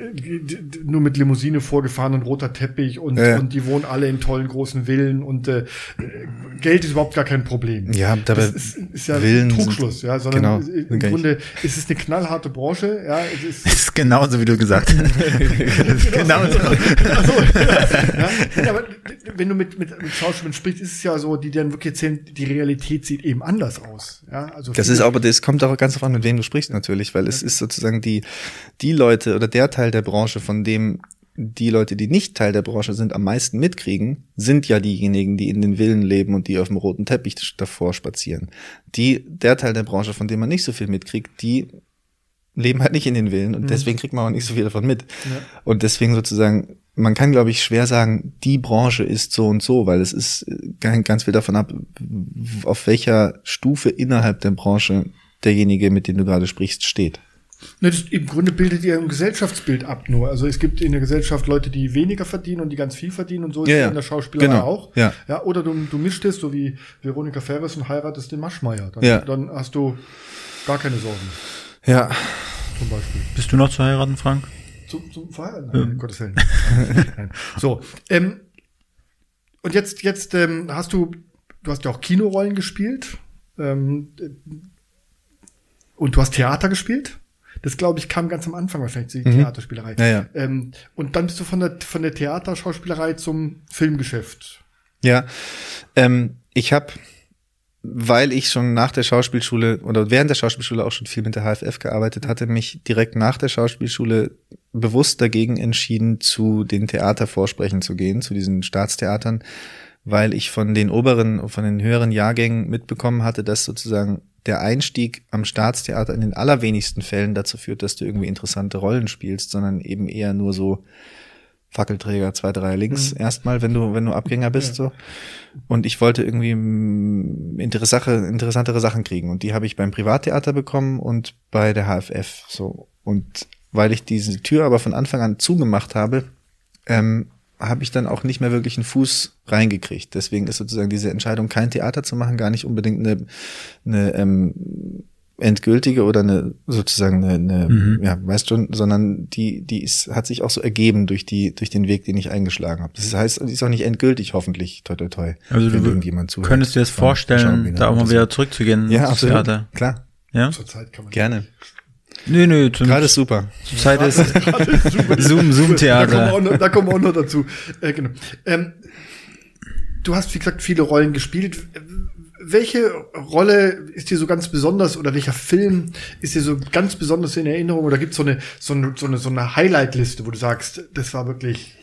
nur mit Limousine vorgefahren und roter Teppich und, ja. und die wohnen alle in tollen großen Villen und äh, Geld ist überhaupt gar kein Problem. Ja, dabei das ist, ist ja Villen Trugschluss, ja, sondern genau, im Grunde ist es eine knallharte Branche. Ja, es ist, [laughs] ist genauso wie du gesagt hast. [laughs] genauso. also, ja, aber wenn du mit, mit, mit Schauspielern sprichst, ist es ja so, die dann wirklich erzählen, die Realität sieht eben anders aus. Ja, also das ist aber, das kommt auch ganz darauf an, mit wem du sprichst natürlich, weil es ist sozusagen die, die Leute oder der Teil der Branche, von dem die Leute, die nicht Teil der Branche sind, am meisten mitkriegen, sind ja diejenigen, die in den Villen leben und die auf dem roten Teppich davor spazieren. Die, der Teil der Branche, von dem man nicht so viel mitkriegt, die leben halt nicht in den Villen und mhm. deswegen kriegt man auch nicht so viel davon mit. Ja. Und deswegen sozusagen man kann, glaube ich, schwer sagen, die Branche ist so und so, weil es ist äh, ganz viel davon ab, auf welcher Stufe innerhalb der Branche derjenige, mit dem du gerade sprichst, steht. Ne, das, Im Grunde bildet ihr ein Gesellschaftsbild ab nur. Also es gibt in der Gesellschaft Leute, die weniger verdienen und die ganz viel verdienen und so ist ja, ja. in der Schauspielerei genau. auch. Ja. ja oder du, du mischt es, so wie Veronika Ferres und heiratest den Maschmeier. Dann, ja. dann hast du gar keine Sorgen. Ja. Zum Beispiel. Bist du noch zu heiraten, Frank? Zum, zum Feiern? Nein, ja. Gottes Willen. [laughs] so, ähm, und jetzt, jetzt ähm, hast du, du hast ja auch Kinorollen gespielt ähm, und du hast Theater gespielt. Das glaube ich kam ganz am Anfang wahrscheinlich die mhm. Theaterspielerei. Ja, ja. Ähm, und dann bist du von der von der Theaterschauspielerei zum Filmgeschäft. Ja, ähm, ich habe weil ich schon nach der Schauspielschule oder während der Schauspielschule auch schon viel mit der HFF gearbeitet hatte, mich direkt nach der Schauspielschule bewusst dagegen entschieden, zu den Theatervorsprechen zu gehen, zu diesen Staatstheatern, weil ich von den oberen, von den höheren Jahrgängen mitbekommen hatte, dass sozusagen der Einstieg am Staatstheater in den allerwenigsten Fällen dazu führt, dass du irgendwie interessante Rollen spielst, sondern eben eher nur so Fackelträger, zwei, drei links mhm. erstmal, wenn du, wenn du Abgänger bist, ja. so. Und ich wollte irgendwie interessante, interessantere Sachen kriegen. Und die habe ich beim Privattheater bekommen und bei der HFF, so. Und weil ich diese Tür aber von Anfang an zugemacht habe, ähm, habe ich dann auch nicht mehr wirklich einen Fuß reingekriegt. Deswegen ist sozusagen diese Entscheidung, kein Theater zu machen, gar nicht unbedingt eine, eine ähm, endgültige oder eine sozusagen eine, eine Mhm. ja, weißt schon, sondern die die ist, hat sich auch so ergeben durch die durch den Weg, den ich eingeschlagen habe. Das heißt, die ist auch nicht endgültig, hoffentlich, toi toi toi. Also wenn du irgendjemand zuhört könntest dir das vorstellen, da auch mal wieder zurückzugehen Ja, absolut. Theater. Klar, Ja? Zurzeit kann man gerne. Nö, nö, zum, Gerade ist super. zur Zeit [laughs] ist Super. Zoom, Zoom Da kommen wir auch Theater. noch, da kommen wir auch noch dazu. Äh, genau. ähm, du hast, wie gesagt, viele Rollen gespielt. Welche Rolle ist dir so ganz besonders oder welcher Film ist dir so ganz besonders in Erinnerung? Oder gibt so eine, so eine, so eine, so eine Highlight-Liste, wo du sagst, das war wirklich,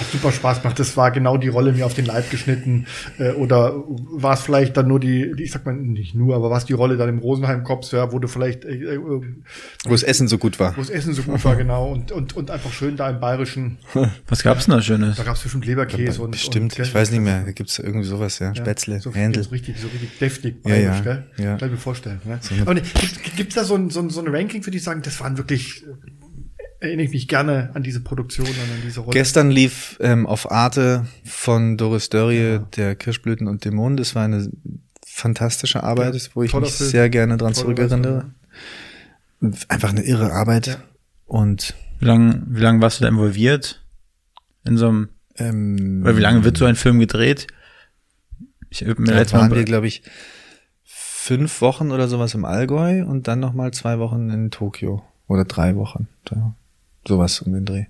hat super Spaß gemacht, das war genau die Rolle mir auf den Leib geschnitten? Äh, oder war es vielleicht dann nur die, die, ich sag mal nicht nur, aber war es die Rolle dann im Rosenheim-Cops, ja, wo du vielleicht, äh, äh, Wo das Essen so gut war. wo das Essen so gut war, genau, und, und, und einfach schön da im Bayerischen, [laughs] Was gab's denn da Schönes? da gab es bestimmt Leberkäse und. Bestimmt, und, gell? ich weiß nicht mehr. Da gibt's irgendwie sowas, ja. Ja, Spätzle, so, Händel. So richtig, so richtig deftig Ja, ja, gell? ja. Kann ich mir vorstellen. Ne? So Aber ne, gibt, gibt's da so ein, so, ein, so ein Ranking für die sagen, das waren wirklich, äh, erinnere ich mich gerne an diese Produktion und an diese Rolle. Gestern lief ähm, auf Arte von Doris Dörrie der Kirschblüten und Dämonen. Das war eine fantastische Arbeit, Ja, wo ich mich Film. sehr gerne dran zurückerinnere. Einfach eine irre Arbeit. Ja. Und Wie lange wie lang warst du da involviert? In so einem, ähm, oder wie lange wird so ein Film gedreht? Ich mir da waren wir, glaube ich, fünf Wochen oder sowas im Allgäu und dann nochmal zwei Wochen in Tokio. Oder drei Wochen. Da, sowas um den Dreh.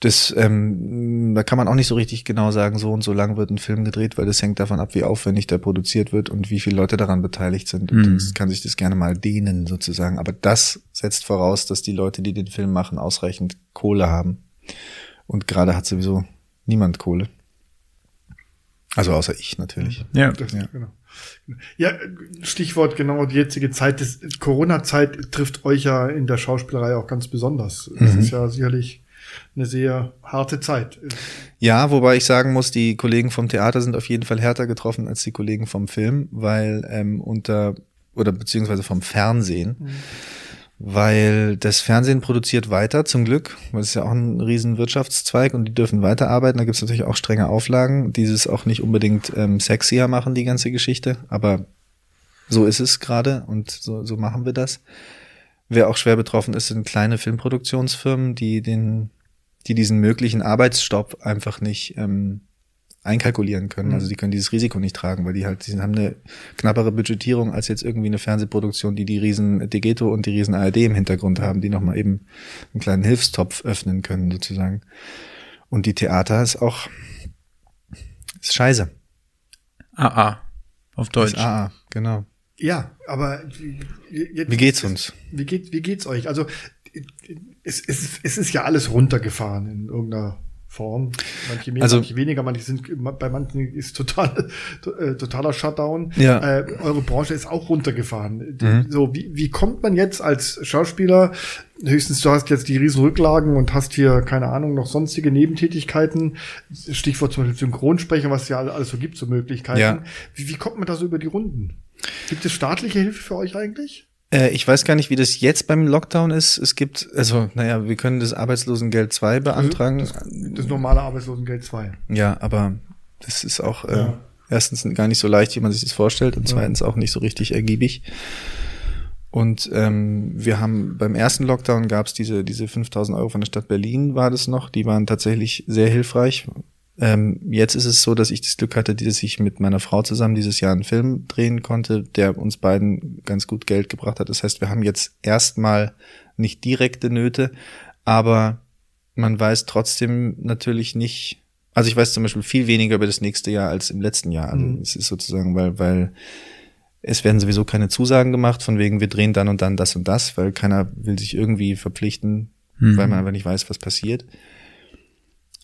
Das, ähm, da kann man auch nicht so richtig genau sagen, so und so lang wird ein Film gedreht, weil das hängt davon ab, wie aufwendig der produziert wird und wie viele Leute daran beteiligt sind. Und Mhm. das kann sich das gerne mal dehnen sozusagen. Aber das setzt voraus, dass die Leute, die den Film machen, ausreichend Kohle haben. Und gerade hat sowieso niemand Kohle. Also außer ich natürlich. ja, Das, Ja. Genau. Ja, Stichwort genau die jetzige Zeit. Das Corona-Zeit trifft euch ja in der Schauspielerei auch ganz besonders. Das Mhm. ist ja sicherlich eine sehr harte Zeit. Ja, wobei ich sagen muss, die Kollegen vom Theater sind auf jeden Fall härter getroffen als die Kollegen vom Film, weil ähm, unter oder beziehungsweise vom Fernsehen, weil das Fernsehen produziert weiter zum Glück, weil es ist ja auch ein riesen Wirtschaftszweig und die dürfen weiterarbeiten. Da gibt es natürlich auch strenge Auflagen, die es auch nicht unbedingt ähm, sexier machen, die ganze Geschichte, aber so ist es gerade und so, so machen wir das. Wer auch schwer betroffen ist, sind kleine Filmproduktionsfirmen, die den, die diesen möglichen Arbeitsstopp einfach nicht ähm, einkalkulieren können. Mhm. Also die können dieses Risiko nicht tragen, weil die halt, die haben eine knappere Budgetierung als jetzt irgendwie eine Fernsehproduktion, die die riesen Degeto und die riesen ARD im Hintergrund haben, die nochmal eben einen kleinen Hilfstopf öffnen können sozusagen. Und die Theater ist auch ist scheiße. AA. Auf Deutsch. AA, genau. Ja, aber jetzt, Wie geht's uns? Wie geht wie geht's euch? Also es, es, es ist ja alles runtergefahren in irgendeiner Form. Manche mehr, Also- manche weniger, manche sind bei manchen ist total äh, totaler Shutdown. Ja. Äh, eure Branche ist auch runtergefahren. Mhm. So wie, wie kommt man jetzt als Schauspieler? Höchstens du hast jetzt die riesen Rücklagen und hast hier keine Ahnung noch sonstige Nebentätigkeiten. Stichwort zum Beispiel Synchronsprecher, was ja alles so gibt, so Möglichkeiten. Ja. Wie, wie kommt man da so über die Runden? Gibt es staatliche Hilfe für euch eigentlich? Äh, ich weiß gar nicht, wie das jetzt beim Lockdown ist. Es gibt, also, naja, wir können das Arbeitslosengeld 2 beantragen. Das, das normale Arbeitslosengeld 2. ja, aber das ist auch äh, Ja. erstens gar nicht so leicht, wie man sich das vorstellt, und Ja. zweitens auch nicht so richtig ergiebig. Und ähm, wir haben beim ersten Lockdown gab es diese, diese 5000 Euro von der Stadt Berlin, war das noch. Die waren tatsächlich sehr hilfreich. Ähm, jetzt ist es so, dass ich das Glück hatte, dass ich mit meiner Frau zusammen dieses Jahr einen Film drehen konnte, der uns beiden ganz gut Geld gebracht hat. Das heißt, wir haben jetzt erstmal nicht direkte Nöte, aber man weiß trotzdem natürlich nicht, also ich weiß zum Beispiel viel weniger über das nächste Jahr als im letzten Jahr. Also Mhm. es ist sozusagen, weil, weil es werden sowieso keine Zusagen gemacht, von wegen, wir drehen dann und dann das und das, weil keiner will sich irgendwie verpflichten, Mhm. weil man aber nicht weiß, was passiert.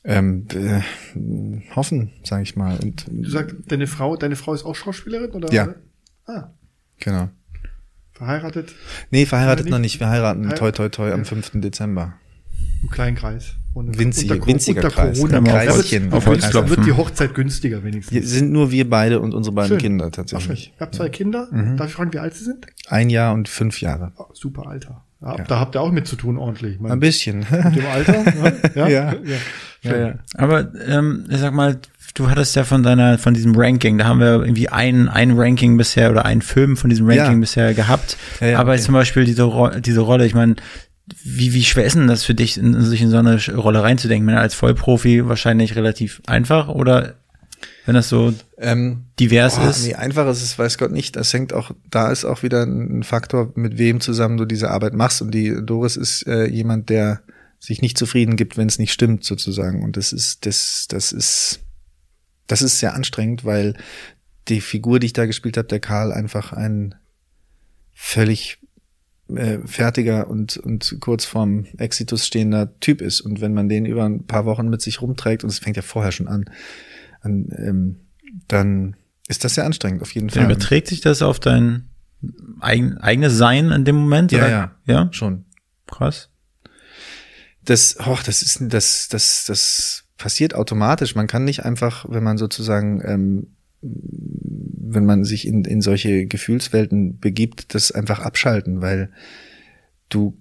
Ähm, äh, hoffen, sage ich mal. Und Du sagst, deine Frau, deine Frau ist auch Schauspielerin oder? Ja. Ah, genau. verheiratet Nee, verheiratet nicht? noch nicht. Wir heiraten Heirat- toi toi toi am Ja. 5. Dezember. im kleinen Kreis. Und Winzig, unter- winziger unter Kreis. Corona- Ein Kreischen. auf da Holz wird- die Hochzeit günstiger wenigstens. Hier sind nur wir beide und unsere beiden Schön. Kinder Ach, tatsächlich. Ihr habt zwei Kinder. Mhm. Darf ich fragen, wie alt sie sind? Ein Jahr und fünf Jahre. Oh, super Alter. Ja, Ja. Da habt ihr auch mit zu tun ordentlich. Man, Ein bisschen. Mit dem Alter? ne? [laughs] ja? Ja. ja. Ja, ja. Aber ähm, ich sag mal, du hattest ja von deiner, von diesem Ranking, da haben wir irgendwie ein, ein Ranking bisher oder einen Film von diesem Ranking Ja. bisher gehabt. Ja, ja, Aber okay. zum Beispiel diese, Ro diese Rolle, ich meine, wie, wie schwer ist denn das für dich, in, sich in so eine Rolle reinzudenken? Ich meine, als Vollprofi wahrscheinlich relativ einfach oder wenn das so Ähm, divers Boah, ist? Nee, einfach ist es, weiß Gott nicht. Das hängt auch, da ist auch wieder ein Faktor, mit wem zusammen du diese Arbeit machst. Und die Doris ist äh, jemand, der sich nicht zufrieden gibt, wenn es nicht stimmt, sozusagen. Und das ist, das, das ist, das ist sehr anstrengend, weil die Figur, die ich da gespielt habe, der Karl, einfach ein völlig äh, fertiger und, und kurz vorm Exitus stehender Typ ist. Und wenn man den über ein paar Wochen mit sich rumträgt, und es fängt ja vorher schon an, dann ist das sehr anstrengend, auf jeden Dann Fall. überträgt sich das auf dein eigen, eigenes Sein in dem Moment? Ja, oder? ja. Ja? Schon. Krass. Das, oh, das ist, das, das, das passiert automatisch. Man kann nicht einfach, wenn man sozusagen, ähm, wenn man sich in, in solche Gefühlswelten begibt, das einfach abschalten, weil du,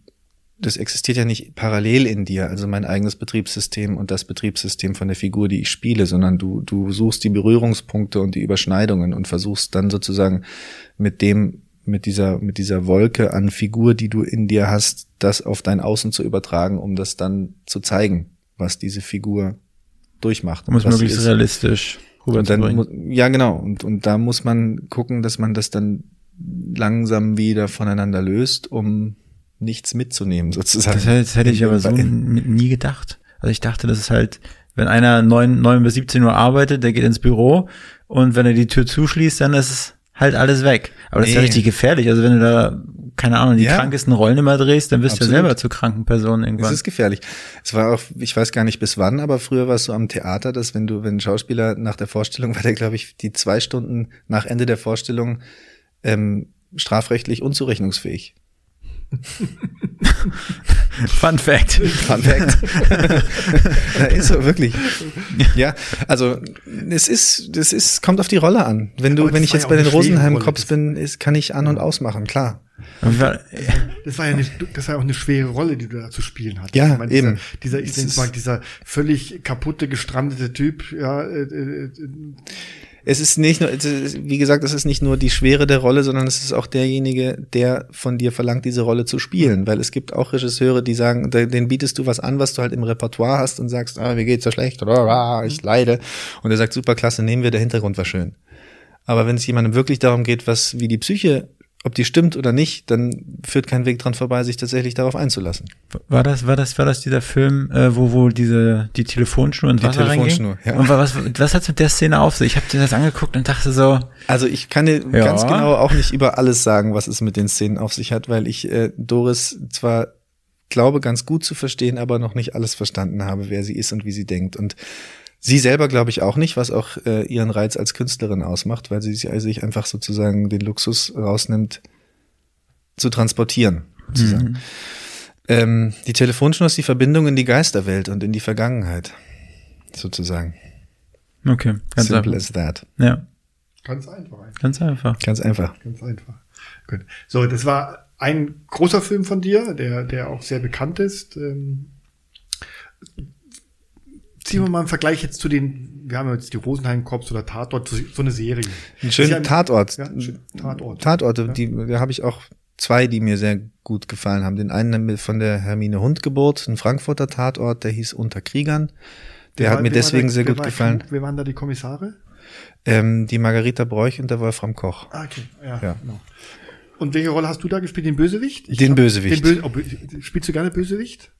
das existiert ja nicht parallel in dir, also mein eigenes Betriebssystem und das Betriebssystem von der Figur, die ich spiele, sondern du, du suchst die Berührungspunkte und die Überschneidungen und versuchst dann sozusagen mit dem, mit dieser, mit dieser Wolke an Figur, die du in dir hast, das auf dein Außen zu übertragen, um das dann zu zeigen, was diese Figur durchmacht. Um es möglichst ist. realistisch rüberzubringen. ja, genau. Und, und da muss man gucken, dass man das dann langsam wieder voneinander löst, um nichts mitzunehmen, sozusagen. Das, hätte- das hätte ich aber so nie gedacht. Also ich dachte, das ist halt, wenn einer neun neun bis 17 Uhr arbeitet, der geht ins Büro und wenn er die Tür zuschließt, dann ist es halt alles weg. Aber das ist ja Nee. richtig gefährlich. Also wenn du da, keine Ahnung, die Ja. krankesten Rollen immer drehst, dann wirst du ja Absolut. selber zur kranken Person irgendwann. ist gefährlich. Es war auch, ich weiß gar nicht bis wann, aber früher war es so am Theater, dass wenn du, wenn ein Schauspieler nach der Vorstellung [laughs] war, der glaube ich die zwei Stunden nach Ende der Vorstellung ähm, strafrechtlich unzurechnungsfähig. [laughs] Fun Fact. Fun Fact. [laughs] ja, ist so, wirklich. Ja, also es ist, das ist, kommt auf die Rolle an. Wenn du, wenn ich jetzt ja bei den Rosenheim. Cops bin, ist, kann ich an- und ausmachen, klar. Das war ja eine, das war ja auch eine schwere Rolle, die du da zu spielen hattest. Ja, Ich meine, dieser, eben. Dieser, ich Es denke ist- mal, dieser völlig kaputte, gestrandete Typ, ja, äh, äh, Es ist nicht nur, ist- wie gesagt, es ist nicht nur die Schwere der Rolle, sondern es ist auch derjenige, der von dir verlangt, diese Rolle zu spielen. Weil es gibt auch Regisseure, die sagen, de- denen bietest du was an, was du halt im Repertoire hast und sagst, ah, mir geht's so schlecht oder ah, ich leide. Und er sagt, super klasse, nehmen wir, der Hintergrund war schön. Aber wenn es jemandem wirklich darum geht, was, wie die Psyche, ob die stimmt oder nicht, dann führt kein Weg dran vorbei, sich tatsächlich darauf einzulassen. War das, war das, war das dieser Film, äh, wo, wo diese, die Telefonschnur ins Die Wasser Telefonschnur, reinging? ja. Und was, was hat's mit der Szene auf sich? Ich habe dir das angeguckt und dachte so, Also ich kann dir Ja. ganz genau auch nicht über alles sagen, was es mit den Szenen auf sich hat, weil ich äh, Doris zwar glaube, ganz gut zu verstehen, aber noch nicht alles verstanden habe, wer sie ist und wie sie denkt. Und sie selber glaube ich auch nicht, was auch äh, ihren Reiz als Künstlerin ausmacht, weil sie sich einfach sozusagen den Luxus rausnimmt, zu transportieren. Sozusagen. Ähm, die Telefonschnur ist die Verbindung in die Geisterwelt und in die Vergangenheit. Sozusagen. okay, ganz Simple einfach. as that. Ja, ganz einfach. eigentlich. ganz einfach. Ganz einfach. Ganz einfach. Gut. So, das war ein großer Film von dir, der, der auch sehr bekannt ist. Ähm, ziehen wir mal einen Vergleich jetzt zu den, wir haben jetzt die Rosenheim Cops oder Tatort, so, so eine Serie. Ein schöner Ist ja Tatort. Ja, schön- Tatort. Tatorte, Ja. die, da habe ich auch zwei, die mir sehr gut gefallen haben. Den einen von der Hermine Hundgeburt, ein Frankfurter Tatort, der hieß Unter Kriegern. Der Wer hat war- mir deswegen da- sehr gut gefallen. Wer waren da die Kommissare? Ähm, die Margarita Bräuch und der Wolfram Koch. Ah, okay. Ja, Ja. genau. Und welche Rolle hast du da gespielt? Den Bösewicht? Ich Den hab- Bösewicht. Den Böse, oh, Bö- spielst du gerne Bösewicht?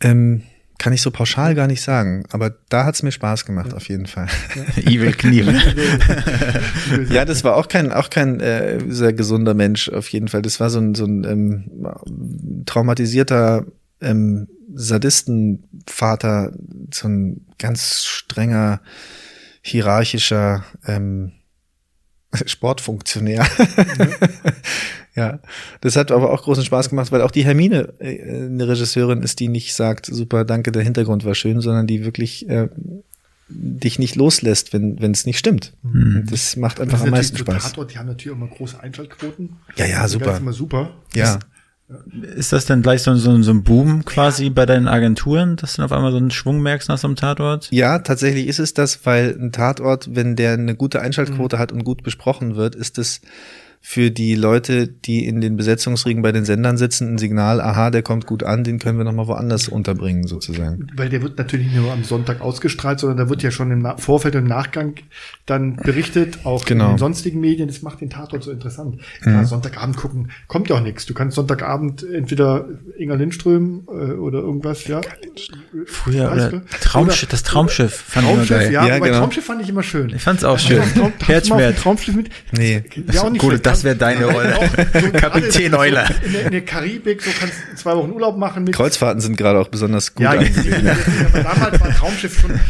Ähm, kann ich so pauschal gar nicht sagen, aber da hat's mir Spaß gemacht, auf jeden Fall. [laughs] Evil Knievel. Ja, das war auch kein, auch kein äh, sehr gesunder Mensch, auf jeden Fall. Das war so ein, so ein ähm, traumatisierter ähm, Sadistenvater, so ein ganz strenger, hierarchischer ähm, [laughs] Sportfunktionär. [laughs] ja, das hat aber auch großen Spaß gemacht, weil auch die Hermine äh, eine Regisseurin ist, die nicht sagt, super, danke, der Hintergrund war schön, sondern die wirklich äh, dich nicht loslässt, wenn wenn es nicht stimmt. Und Das macht einfach Das am meisten Spaß. Tatort, die haben natürlich immer große Einschaltquoten. Ja, ja, Das super. ist immer super. Ja. Ist das denn gleich so, so, so ein Boom quasi bei deinen Agenturen, dass du auf einmal so einen Schwung merkst nach so einem Tatort? Ja, tatsächlich ist es das, weil ein Tatort, wenn der eine gute Einschaltquote mhm. hat und gut besprochen wird, ist es für die Leute, die in den Besetzungsriegen bei den Sendern sitzen, ein Signal, aha, der kommt gut an, den können wir nochmal woanders unterbringen, sozusagen. Weil der wird natürlich nicht nur am Sonntag ausgestrahlt, sondern da wird ja schon im Vorfeld und im Nachgang dann berichtet, auch genau. in den sonstigen Medien. Das macht den Tatort so interessant. Mhm. Sonntagabend gucken, kommt ja auch nichts. Du kannst Sonntagabend entweder Inga Lindström äh, oder irgendwas, ja. Früher, oder Traumschiff, das Traumschiff fand Traumschiff, ich immer geil. Ja, ja genau. Traumschiff fand ich immer schön. Ich fand's auch schön. Herzschmerz. Traumschiff mit? Nee. Ja, auch nicht Gut, das wäre deine Rolle. [laughs] Kapitän Euler. So in, der, in der Karibik, so kannst du zwei Wochen Urlaub machen. Mit Kreuzfahrten sind gerade auch besonders gut ja, angesehen. Ja, damals war Traumschiff schon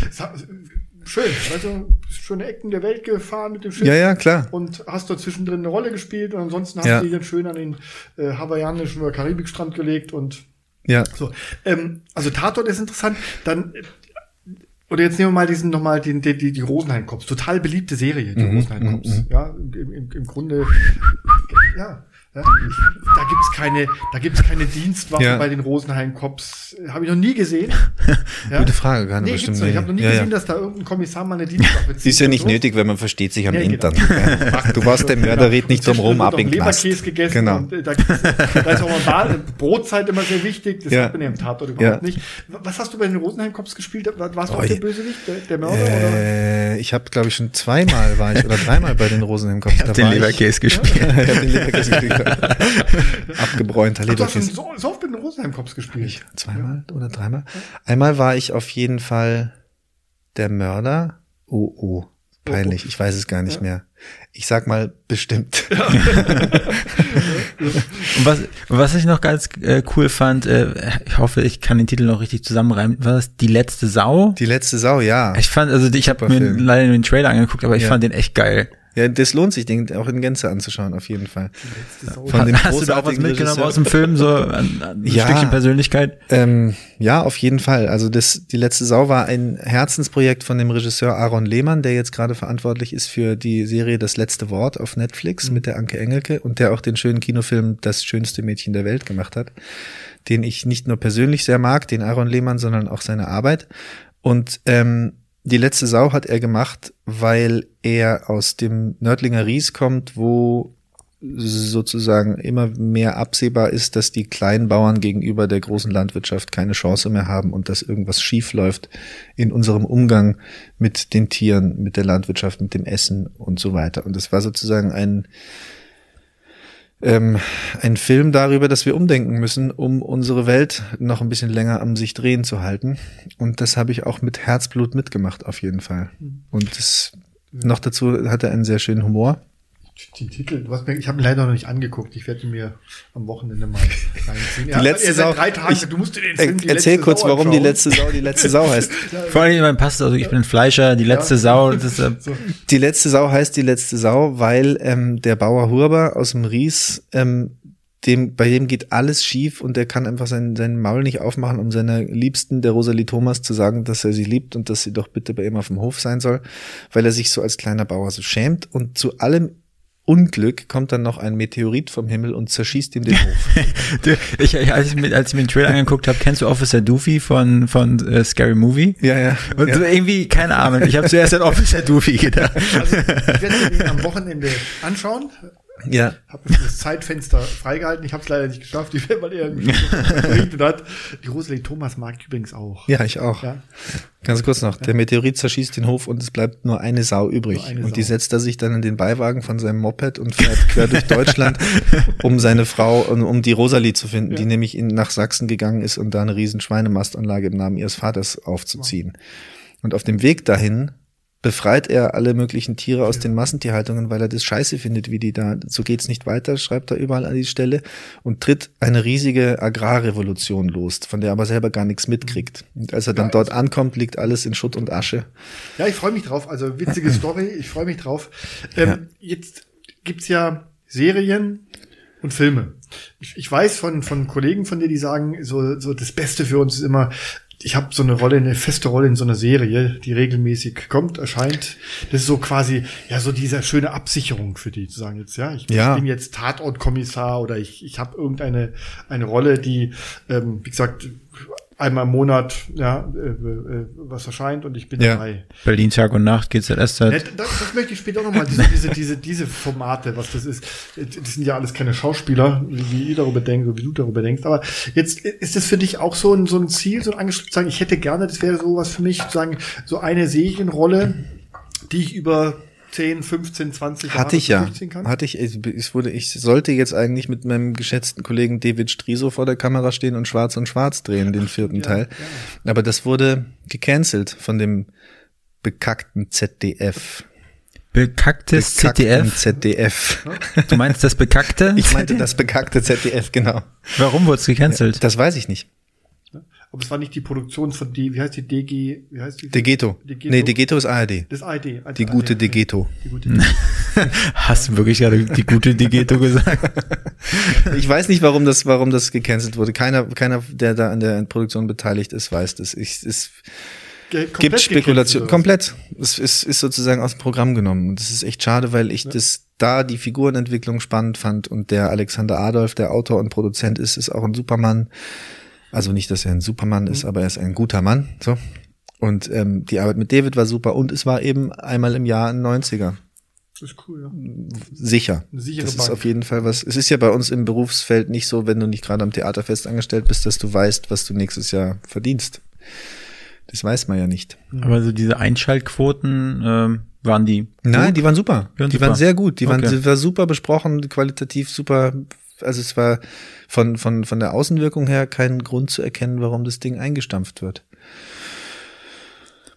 schön. Also schöne Ecken der Welt gefahren mit dem Schiff. Ja, ja, klar. Und hast dort zwischendrin eine Rolle gespielt und ansonsten hast ja. du dich dann schön an den äh, hawaiianischen oder Karibikstrand gelegt und ja. So. Ähm, also Tatort ist interessant. Dann oder jetzt nehmen wir mal diesen nochmal die, die, die, die Rosenheim-Cops. Total beliebte Serie, die mhm, Rosenheim-Cops. Mhm. Ja, im, im, im Grunde, ja, ja, da gibt's keine, da gibt's keine Dienstwaffe ja. bei den Rosenheim Cops. Habe ich noch nie gesehen. [laughs] Ja? Gute Frage, keine nee, bestimmt. Ich habe noch nie ja, gesehen, dass da irgendein Kommissar mal eine Dienstwaffe [laughs] zieht. ist ja nicht so. nötig, wenn man versteht sich am nee, Hintern. Genau. [laughs] Du warst der Mörder, red nicht drum rum, ab in Leberkäse gegessen. Genau. Und, äh, da, da ist auch mal Brotzeit immer sehr wichtig. Das hat man ja im Tatort überhaupt nicht. Was hast du bei den Rosenheim Cops gespielt? Warst du oh, auch der Bösewicht, der, der Mörder? Äh, oder? Ich habe, glaube ich, schon zweimal war ich oder dreimal bei den Rosenheim Cops. Ich habe den Leberkäse gespielt. ich habe den Leberkäse gespielt. [laughs] Abgebräunter Leberkäse. Du hast so, so oft mit den Rosenheim-Cops gespielt. Zweimal ja. oder dreimal. Einmal war ich auf jeden Fall der Mörder. Oh, oh. Peinlich, ich weiß es gar nicht ja. mehr. Ich sag mal bestimmt. [laughs] Ja. und was, was ich noch ganz äh, cool fand, äh, ich hoffe, ich kann den Titel noch richtig zusammenreimen, war das Die letzte Sau? Die letzte Sau, ja. Ich fand, also ich habe mir leider nur den Trailer angeguckt, aber ich ja. fand den echt geil. Ja, das lohnt sich, den auch in Gänze anzuschauen, auf jeden Fall. Von dem [laughs] Hast du da auch was mitgenommen aus dem Film, so ein, ein [laughs] ja, Stückchen Persönlichkeit? Ähm, ja, auf jeden Fall. Also das, die letzte Sau war ein Herzensprojekt von dem Regisseur Aaron Lehmann, der jetzt gerade verantwortlich ist für die Serie Das letzte Wort auf Netflix mhm. mit der Anke Engelke und der auch den schönen Kinofilm Das schönste Mädchen der Welt gemacht hat, den ich nicht nur persönlich sehr mag, den Aaron Lehmann, sondern auch seine Arbeit. Und ähm, die letzte Sau hat er gemacht, weil er aus dem Nördlinger Ries kommt, wo sozusagen immer mehr absehbar ist, dass die kleinen Bauern gegenüber der großen Landwirtschaft keine Chance mehr haben und dass irgendwas schief läuft in unserem Umgang mit den Tieren, mit der Landwirtschaft, mit dem Essen und so weiter. Und das war sozusagen ein ähm, ein Film darüber, dass wir umdenken müssen, um unsere Welt noch ein bisschen länger am sich drehen zu halten. Und das habe ich auch mit Herzblut mitgemacht, auf jeden Fall. Mhm. Und das, noch dazu hat er einen sehr schönen Humor die Titel, du hast mir, ich habe ihn leider noch nicht angeguckt. Ich werde mir am Wochenende mal reinziehen. Die ja, letzte Sau. Drei Tage, ich, du musst dir den Film, die Erzähl kurz, Sau warum die letzte Sau die letzte Sau heißt. [laughs] Vor allem mein Pastor, also ich bin Fleischer, die letzte ja. Sau. Das ist, äh Die letzte Sau heißt die letzte Sau, weil ähm, der Bauer Hurber aus dem Ries ähm, dem, bei dem geht alles schief und der kann einfach sein, sein Maul nicht aufmachen, um seiner Liebsten, der Rosalie Thomas, zu sagen, dass er sie liebt und dass sie doch bitte bei ihm auf dem Hof sein soll, weil er sich so als kleiner Bauer so schämt und zu allem Unglück kommt dann noch ein Meteorit vom Himmel und zerschießt ihm den [laughs] Hof. du, ich, als, ich mir, als ich mir den Trailer angeguckt habe, kennst du Officer Doofy von, von uh, Scary Movie? Ja, ja. Und ja. So irgendwie, keine Ahnung, ich habe zuerst an Officer Doofy gedacht. Also, ich werde ihn am Wochenende anschauen. Ja. Habe das Zeitfenster freigehalten. Ich habe es leider nicht geschafft, die weil er berichtet hat. Die Rosalie Thomas mag ich übrigens auch. Ja, ich auch. Ja. Ganz kurz noch. Ja. Der Meteorit zerschießt den Hof und es bleibt nur eine Sau übrig. Eine und Sau. die setzt er sich dann in den Beiwagen von seinem Moped und fährt quer durch [laughs] Deutschland, um seine Frau, um die Rosalie zu finden, ja. die nämlich in, nach Sachsen gegangen ist, um da eine riesen Schweinemastanlage im Namen ihres Vaters aufzuziehen. Wow. Und auf dem Weg dahin befreit er alle möglichen Tiere aus den Massentierhaltungen, weil er das scheiße findet, wie die da, so geht's nicht weiter, schreibt er überall an die Stelle und tritt eine riesige Agrarrevolution los, von der er aber selber gar nichts mitkriegt. Und als er dann ja, dort also ankommt, liegt alles in Schutt und Asche. Ja, ich freue mich drauf. Also witzige [laughs] Story, ich freue mich drauf. Ähm, ja. Jetzt gibt's ja Serien und Filme. Ich, ich weiß von, von Kollegen von dir, die sagen, so, so das Beste für uns ist immer ich habe so eine Rolle, eine feste Rolle in so einer Serie, die regelmäßig kommt, erscheint. Das ist so quasi, ja, so diese schöne Absicherung für die, zu sagen jetzt, ja, ich, Ja. bin jetzt Tatortkommissar oder ich, ich habe irgendeine eine Rolle, die, ähm, wie gesagt, einmal im Monat, ja, äh, äh, was erscheint und ich bin Ja. dabei. Berlin Tag und Nacht, GZSZ. Ja, das, das möchte ich später auch nochmal, diese, diese, diese, diese Formate, was das ist. Das sind ja alles keine Schauspieler, wie, ihr darüber denkt oder wie du darüber denkst. Aber jetzt ist das für dich auch so ein, so ein Ziel, so ein angestrebt, sagen, ich hätte gerne, das wäre sowas für mich, sagen, so eine Serienrolle, die ich über 10, 15, 20 Hatte ich ja. durchziehen kann? Hatte ich. Ich, ich wurde, ich sollte jetzt eigentlich mit meinem geschätzten Kollegen David Striso vor der Kamera stehen und Schwarz und Schwarz drehen, den vierten ja, Teil. Aber das wurde gecancelt von dem bekackten ZDF. Bekacktes Bekackten ZDF. ZDF. Du meinst das Bekackte? Ich meinte das bekackte ZDF, genau. Warum wurde es gecancelt? Das weiß ich nicht. Aber es war nicht die Produktion von die, wie heißt die DG, wie heißt die? Degeto. Degeto. Nee, Degeto ist ARD. Das ARD. Die gute ARD. Degeto. Die [laughs] gute Hast du wirklich gerade die gute Digeto gesagt? Ich weiß nicht, warum das, warum das gecancelt wurde. Keiner, keiner, der da an der Produktion beteiligt ist, weiß das. Ich, komplett gibt Spekulation. Komplett. Es ist, ist sozusagen aus dem Programm genommen. Und das ist echt schade, weil ich das da die Figurenentwicklung spannend fand und der Alexander Adolf, der Autor und Produzent ist, ist auch ein Supermann. Also nicht, dass er ein Supermann ist, aber er ist ein guter Mann. So. Und ähm, die Arbeit mit David war super und es war eben einmal im Jahr ein 90er. Das ist cool, ja. Sicher. Eine sichere das ist Bank. auf jeden Fall was. Es ist ja bei uns im Berufsfeld nicht so, wenn du nicht gerade am Theaterfest angestellt bist, dass du weißt, was du nächstes Jahr verdienst. Das weiß man ja nicht. Aber so diese Einschaltquoten, ähm, waren die Nein, gut? die waren super. Die waren die super. waren sehr gut. Die waren, Okay. die war super besprochen, qualitativ super. Also es war von, von, von der Außenwirkung her kein Grund zu erkennen, warum das Ding eingestampft wird.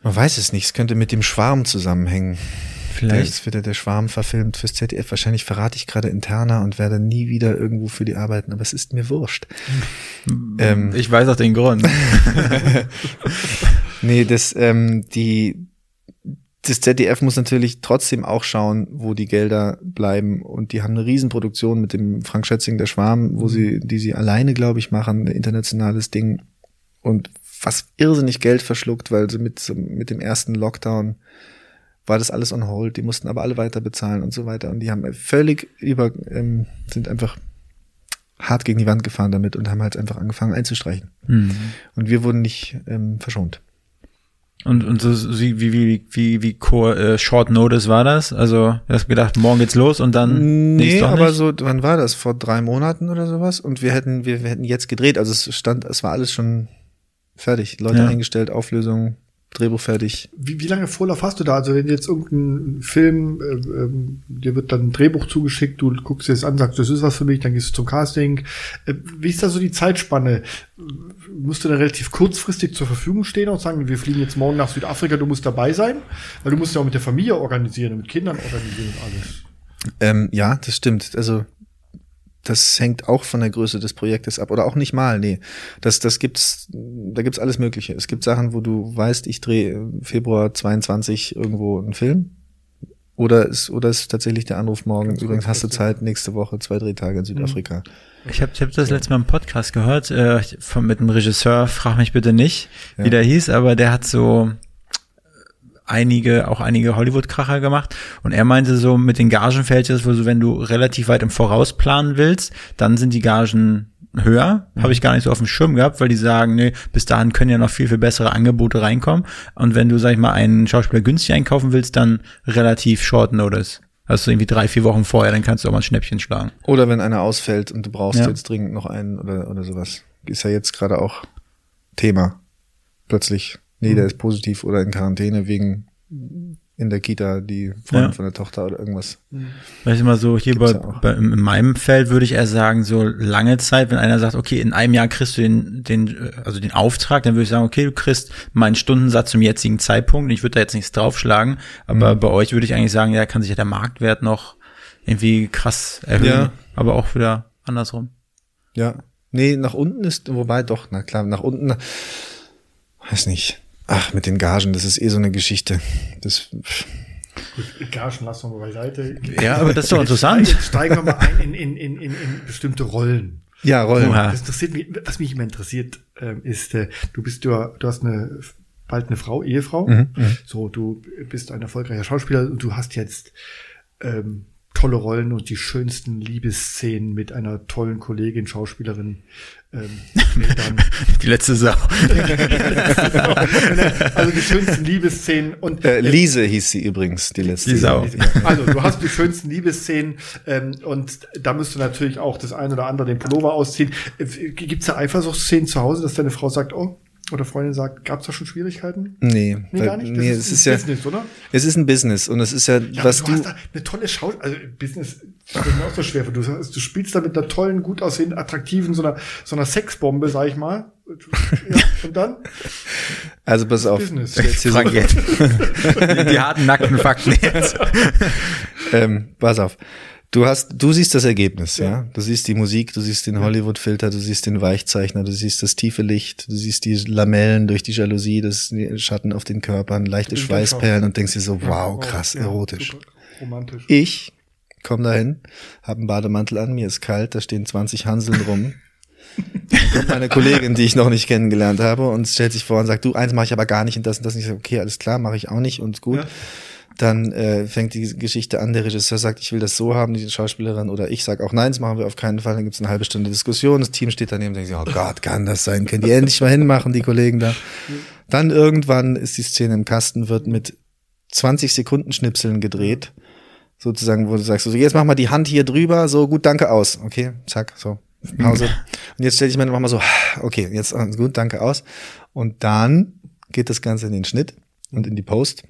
Man weiß es nicht. Es könnte mit dem Schwarm zusammenhängen. Vielleicht. Jetzt wird ja der Schwarm verfilmt fürs ZDF. Wahrscheinlich verrate ich gerade interner und werde nie wieder irgendwo für die arbeiten, aber es ist mir wurscht. ähm, Ich weiß auch den Grund. [laughs] nee, das, ähm, die, das ZDF muss natürlich trotzdem auch schauen, wo die Gelder bleiben. Und die haben eine Riesenproduktion mit dem Frank Schätzing, der Schwarm, wo sie, die sie alleine, glaube ich, machen, ein internationales Ding. Und was irrsinnig Geld verschluckt, weil sie mit, mit dem ersten Lockdown war das alles on hold. Die mussten aber alle weiter bezahlen und so weiter. Und die haben völlig über, ähm, sind einfach hart gegen die Wand gefahren damit und haben halt einfach angefangen einzustreichen. Hm. Und wir wurden nicht ähm, verschont. Und, und so wie, wie, wie, wie, wie co- äh, Short Notice war das? Also, du hast gedacht, morgen geht's los und dann. Nee, doch aber so, wann war das? Vor drei Monaten oder sowas? Und wir hätten, wir, wir hätten jetzt gedreht. Also es stand, es war alles schon fertig. Leute Ja. eingestellt, Auflösung, Drehbuch fertig. Wie, wie lange Vorlauf hast du da? Also wenn jetzt irgendein Film, äh, ähm, dir wird dann ein Drehbuch zugeschickt, du guckst dir das an, sagst, das ist was für mich, dann gehst du zum Casting. Äh, wie ist da so die Zeitspanne? Musst du dann relativ kurzfristig zur Verfügung stehen und sagen, wir fliegen jetzt morgen nach Südafrika, du musst dabei sein? Weil du musst ja auch mit der Familie organisieren mit Kindern organisieren und alles. Ähm, ja, das stimmt. Also das hängt auch von der Größe des Projektes ab. Oder auch nicht mal, nee. Das, das gibt's, da gibt's alles Mögliche. Es gibt Sachen, wo du weißt, ich drehe im Februar 22 irgendwo einen Film. Oder ist, oder ist tatsächlich der Anruf morgen, Ganz übrigens hast du. Zeit, nächste Woche zwei Drehtage in Südafrika. Ich habe ich hab das letzte Mal im Podcast gehört, äh, von, mit einem Regisseur, frag mich bitte nicht, Ja. wie der hieß, aber der hat so einige, auch einige Hollywood-Kracher gemacht und er meinte so, mit den Gagen fällt es wohl so, wenn du relativ weit im Voraus planen willst, dann sind die Gagen höher, habe ich gar nicht so auf dem Schirm gehabt, weil die sagen, nee, bis dahin können ja noch viel, viel bessere Angebote reinkommen und wenn du, sag ich mal, einen Schauspieler günstig einkaufen willst, dann relativ short notice. Also irgendwie drei, vier Wochen vorher, dann kannst du auch mal ein Schnäppchen schlagen. Oder wenn einer ausfällt und du brauchst Ja. jetzt dringend noch einen oder, oder sowas. Ist ja jetzt gerade auch Thema. Plötzlich, nee, Mhm. der ist positiv oder in Quarantäne wegen in der Kita die Freundin Ja. von der Tochter oder irgendwas. Weil ich immer so hier bei, ja bei, in meinem Feld würde ich eher sagen, so lange Zeit, wenn einer sagt, okay, in einem Jahr kriegst du den, den, äh, also den Auftrag, dann würde ich sagen, okay, du kriegst meinen Stundensatz zum jetzigen Zeitpunkt. Ich würde da jetzt nichts draufschlagen, aber Mhm. bei euch würde ich eigentlich sagen, ja, kann sich ja der Marktwert noch irgendwie krass erhöhen, Ja. aber auch wieder andersrum. Ja. Nee, nach unten ist, wobei doch, na klar, nach unten, weiß nicht. Ach, mit den Gagen, das ist eh so eine Geschichte. Das, Gut, Gagen lassen wir mal beiseite. Ja, aber das ist doch interessant. Jetzt steigen wir mal ein in, in, in, in, in bestimmte Rollen. Ja, Rollen. Das interessiert mich, was mich immer interessiert, ähm, ist, äh, du bist du, du hast eine bald eine Frau, Ehefrau. Mhm, So, du bist ein erfolgreicher Schauspieler und du hast jetzt ähm, tolle Rollen und die schönsten Liebesszenen mit einer tollen Kollegin, Schauspielerin. Ähm, [laughs] dann, Die letzte Sau. [laughs] also die schönsten Liebesszenen und Äh, Lise hieß sie übrigens, die letzte. Die Sau. Also, du hast die schönsten Liebesszenen ähm, und da musst du natürlich auch das ein oder andere den Pullover ausziehen. Äh, Gibt's da Eifersuchtsszenen zu Hause, dass deine Frau sagt, oh, oder Freundin sagt, gab's da schon Schwierigkeiten? Nee, Nee, weil- gar nicht. Das nee, ist es ein ist ja, Business, oder? es ist ein Business und es ist ja, Ja, was du, du, hast da eine tolle Schau, also Business ich mir auch so schwer. Du, du spielst da mit einer tollen, gut aussehenden, attraktiven, so einer, so einer Sexbombe, sag ich mal. Ja, und dann? also pass auf, Business. Frank jetzt. Die, die harten, nackten Fakten jetzt. [laughs] ähm, pass auf. Du hast, du siehst das Ergebnis, ja. Du siehst die Musik, du siehst den Hollywood-Filter, du siehst den Weichzeichner, du siehst das tiefe Licht, du siehst die Lamellen durch die Jalousie, das Schatten auf den Körpern, leichte Schweißperlen und denkst dir so, wow, krass, ja, erotisch. romantisch. Ich komm dahin, hab einen Bademantel an, mir ist kalt, da stehen 20 Hanseln rum. Meine Kollegin, die ich noch nicht kennengelernt habe, und stellt sich vor und sagt, du, eins mache ich aber gar nicht und das und das. Und ich sage, okay, alles klar, mache ich auch nicht und gut. Ja. Dann äh, fängt die Geschichte an, der Regisseur sagt, ich will das so haben, die Schauspielerin, oder ich sag auch nein, das machen wir auf keinen Fall. Dann gibt's eine halbe Stunde Diskussion, das Team steht daneben und denkt sich, oh Gott, kann das sein? Können die endlich mal hinmachen, die Kollegen da? Dann irgendwann ist die Szene im Kasten, wird mit 20 Sekunden Schnipseln gedreht sozusagen, wo du sagst, so, jetzt mach mal die Hand hier drüber, so gut, danke aus. Okay, zack, so, Pause. Und jetzt stelle ich noch mal so, okay, jetzt gut, danke aus. Und dann geht das Ganze in den Schnitt und in die Post.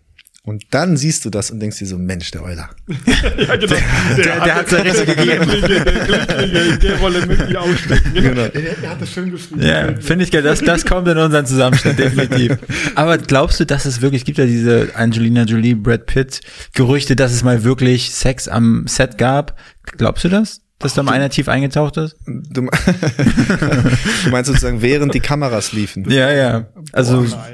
Und dann siehst du das und denkst dir so, Mensch, der Euler. [laughs] Ja, genau. Der, der hat's ja richtig gegeben. Der, der, in [laughs] der Rolle möchte ich ausstecken. Genau. Der, der hat das schön geschrieben. Ja, finde ich geil. Das, das kommt in unseren Zusammenschnitt, definitiv. Aber glaubst du, dass es wirklich, gibt ja diese Angelina Jolie, Brad Pitt Gerüchte, dass es mal wirklich Sex am Set gab? Glaubst du das? Dass da mal einer tief eingetaucht ist? Du, [laughs] du meinst sozusagen, während die Kameras liefen. Ja, ja. Also, Boah.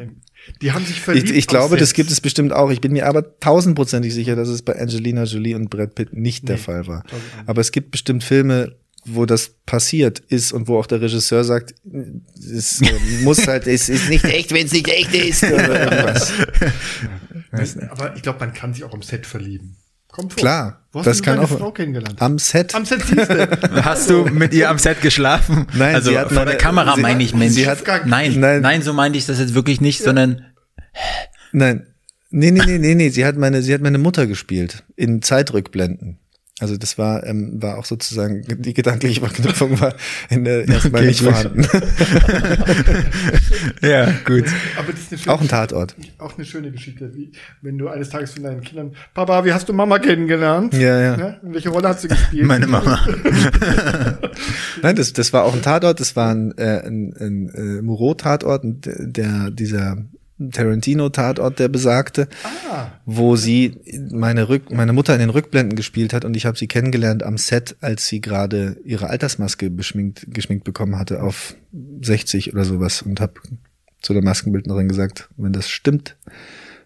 Die haben sich verliebt. Ich, ich glaube, das gibt es bestimmt auch. Ich bin mir aber tausendprozentig sicher, dass es bei Angelina Jolie und Brad Pitt nicht der Nee, Fall war. Aber es gibt bestimmt Filme, wo das passiert ist und wo auch der Regisseur sagt, es äh, muss halt, es ist nicht echt, wenn es nicht echt ist [laughs] oder irgendwas. [laughs] Aber ich glaube, man kann sich auch am Set verlieben. Kommt vor. Klar, Wo hast das du kann deine auch- Frau kennengelernt? Am Set. Am Set siehst du. [laughs] hast du mit ihr am Set geschlafen? Nein, also sie hat vor meine- der Kamera sie- meine ich, Mensch. sie hat- nein, Nein. nein, so meinte ich das jetzt wirklich nicht, sondern Nein. Nee, nee, nee, nee, nee. Sie hat meine, sie hat meine Mutter gespielt. In Zeitrückblenden. Also das war, ähm, war auch sozusagen, die gedankliche Verknüpfung war in der [laughs] erstmal Okay, nicht vorhanden. [laughs] ja, gut. Aber das ist eine schöne auch ein Tatort. Auch eine schöne Geschichte, wie wenn du eines Tages von deinen Kindern, Papa, wie hast du Mama kennengelernt? Ja, ja. Ne? Und welche Rolle hat sie gespielt? Meine [laughs] Mama. Nein, das, das war auch ein Tatort, das war ein, äh, ein, ein äh, Moreau-Tatort, der, dieser Tarantino-Tatort, der besagte, Ah, wo sie meine, Rück, meine Mutter in den Rückblenden gespielt hat und ich habe sie kennengelernt am Set, als sie gerade ihre Altersmaske beschminkt, geschminkt bekommen hatte auf 60 oder sowas und habe zu der Maskenbildnerin gesagt, wenn das stimmt,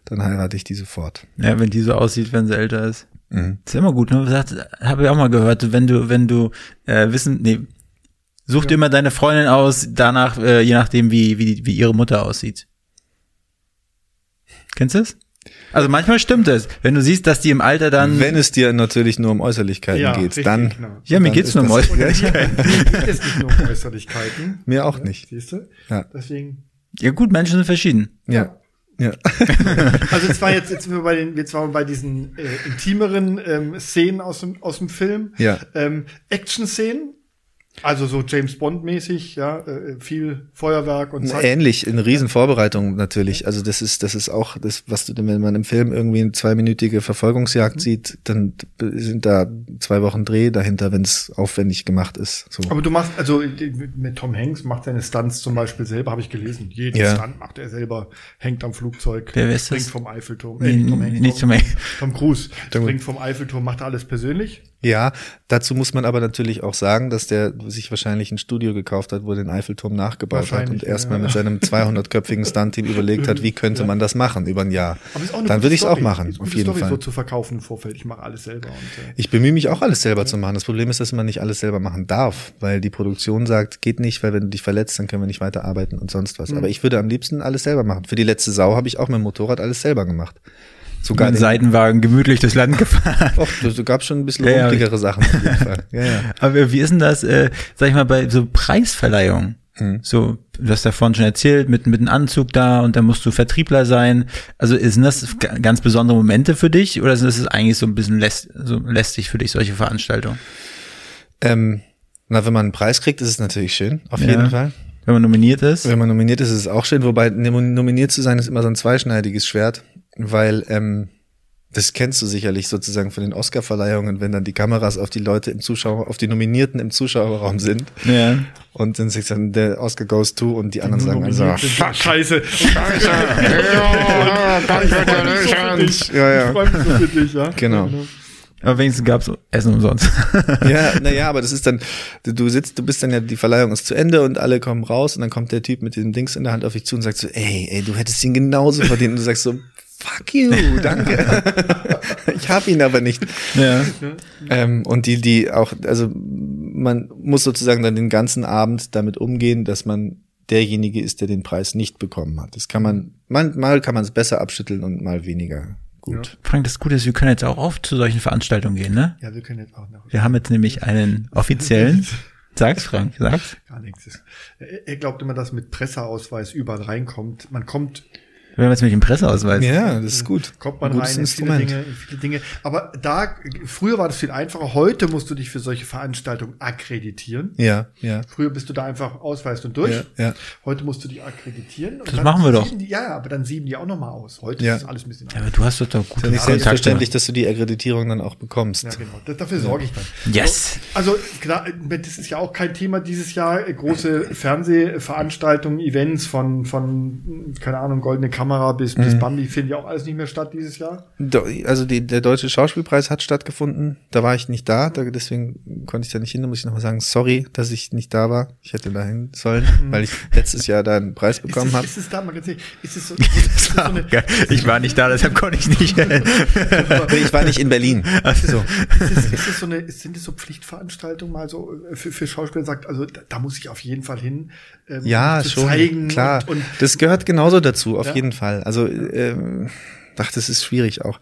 dann heirate ich die sofort. Ja, wenn die so aussieht, wenn sie älter ist. Mhm. Ist immer gut, ne? Habe ich auch mal gehört, wenn du, wenn du äh, wissen, nee, such dir immer deine Freundin aus, danach, äh, je nachdem, wie, wie, wie ihre Mutter aussieht. Kennst du das? Also manchmal stimmt es. Wenn du siehst, dass die im Alter dann. Wenn es dir natürlich nur um Äußerlichkeiten ja, geht, richtig, dann genau. ja, mir dann geht's nur um Äußerlichkeiten. [laughs] geht es nicht nur um Äußerlichkeiten. mir auch nicht. Siehst du? Ja. Deswegen. Ja gut, Menschen sind verschieden. Ja. Ja. [laughs] Also jetzt war jetzt, jetzt sind wir bei den, jetzt waren wir bei diesen äh, intimeren ähm, Szenen aus dem, aus dem Film. Ja. Ähm, Action-Szenen. Also so James Bond-mäßig, ja, äh, viel Feuerwerk und zack. Ähnlich, in Riesenvorbereitung natürlich. Also das ist, das ist auch das, was du, wenn man im Film irgendwie eine zweiminütige Verfolgungsjagd sieht, dann sind da zwei Wochen Dreh dahinter, wenn es aufwendig gemacht ist. So. Aber du machst, also mit Tom Hanks macht seine Stunts zum Beispiel selber, habe ich gelesen. Jeden Ja. Stunt macht er selber, hängt am Flugzeug, Wer springt das? vom Eiffelturm. Nicht Tom Hanks, nicht Tom Hanks. Tom Cruise springt vom Eiffelturm, macht er alles persönlich. Ja, dazu muss man aber natürlich auch sagen, dass der sich wahrscheinlich ein Studio gekauft hat, wo er den Eiffelturm nachgebaut hat und erstmal ja. mit seinem 200-köpfigen Stunt-Team überlegt hat, wie könnte man das machen über ein Jahr. Dann würde ich es auch machen, Ist auf jeden Story, Fall. so zu verkaufen im Vorfeld. Ich mache alles selber. Und, äh, Ich bemühe mich auch alles selber zu machen. Das Problem ist, dass man nicht alles selber machen darf, weil die Produktion sagt, geht nicht, weil wenn du dich verletzt, dann können wir nicht weiterarbeiten und sonst Mhm. was. Aber ich würde am liebsten alles selber machen. Für die letzte Sau habe ich auch mit dem Motorrad alles selber gemacht. Sogar den, Seitenwagen gemütlich durchs Land gefahren. Och, da gab schon ein bisschen [laughs] Ja, ja. rumpligere Sachen auf jeden Fall. [laughs] Ja, ja. Aber wie ist denn das, äh, sag ich mal, bei so Preisverleihungen? Mhm. So, du hast davon schon erzählt, mit, mit einem Anzug da und dann musst du Vertriebler sein. Also sind das ga- ganz besondere Momente für dich oder ist das eigentlich so ein bisschen läst, so lästig für dich, solche Veranstaltungen? Ähm, na, wenn man einen Preis kriegt, ist es natürlich schön, auf Ja. jeden Fall. Wenn man nominiert ist? Wenn man nominiert ist, ist es auch schön, wobei nom- nominiert zu sein ist immer so ein zweischneidiges Schwert, weil ähm, das kennst du sicherlich sozusagen von den Oscar-Verleihungen, wenn dann die Kameras auf die Leute im Zuschauer, auf die Nominierten im Zuschauerraum sind Ja. und dann sagt dann der Oscar goes to und die anderen sagen also, sind. fuck, Scheiße. [laughs] Congratulations. [laughs] Ja, ja. Ich freue mich so für dich, ja. Genau. Aber wenigstens gab's Essen umsonst. [laughs] Ja, naja, aber das ist dann, du, du sitzt, du bist dann ja, die Verleihung ist zu Ende und alle kommen raus und dann kommt der Typ mit dem Dings in der Hand auf dich zu und sagt so, ey, ey, du hättest ihn genauso verdient. Und du sagst so, fuck you, danke. [laughs] ich hab ihn aber nicht. ja. Ähm, und die, die auch, also man muss sozusagen dann den ganzen Abend damit umgehen, dass man derjenige ist, der den Preis nicht bekommen hat. Das kann man, man mal kann man es besser abschütteln und mal weniger gut. Frank, das Gute ist, wir können jetzt auch oft zu solchen Veranstaltungen gehen, ne? Ja, wir können jetzt auch noch. Wir haben jetzt nämlich einen offiziellen. [laughs] Sag's, Frank, sag's. Gar nichts. Er, er glaubt immer, dass mit Presseausweis überall reinkommt. Man kommt Wir haben jetzt nämlich einen Presseausweis. Ja, das ist gut. kommt man rein in viele. Dinge, in viele Dinge. Aber da, früher war das viel einfacher. Heute musst du dich für solche Veranstaltungen akkreditieren. Ja, ja. Früher bist du da einfach ausweist und durch. Ja, ja. Heute musst du dich akkreditieren. Und Das dann machen wir doch. Die, ja, ja, aber dann sieben die auch noch mal aus. Heute Ja. ist alles ein bisschen Ja, aber du hast doch doch gute Ist nicht selbstverständlich, dass du die Akkreditierung dann auch bekommst. Ja, genau. Das, dafür sorge ich dann. Yes. Also klar, das ist ja auch kein Thema dieses Jahr. Große Fernsehveranstaltungen, Events von, von keine Ahnung, Goldene Kamera bis, bis Bambi finden ja auch alles nicht mehr statt dieses Jahr. Also die, der Deutsche Schauspielpreis hat stattgefunden. Da war ich nicht da, da, deswegen konnte ich da nicht hin. Da muss ich nochmal sagen, sorry, dass ich nicht da war. Ich hätte da hin sollen, weil ich letztes Jahr da einen Preis bekommen habe. ist es da, mal ganz ehrlich, ist es so, [laughs] ist so eine, Ich war nicht da, deshalb konnte ich nicht. [laughs] Ich war nicht in Berlin. So. ist es, ist es so eine, sind es so Pflichtveranstaltungen mal so äh, für, für Schauspieler sagt, also da, da muss ich auf jeden Fall hin, ähm, Ja, schon, zeigen klar. und, und das gehört genauso dazu, auf Ja. jeden Fall. Also, ähm, ach, das ist schwierig auch.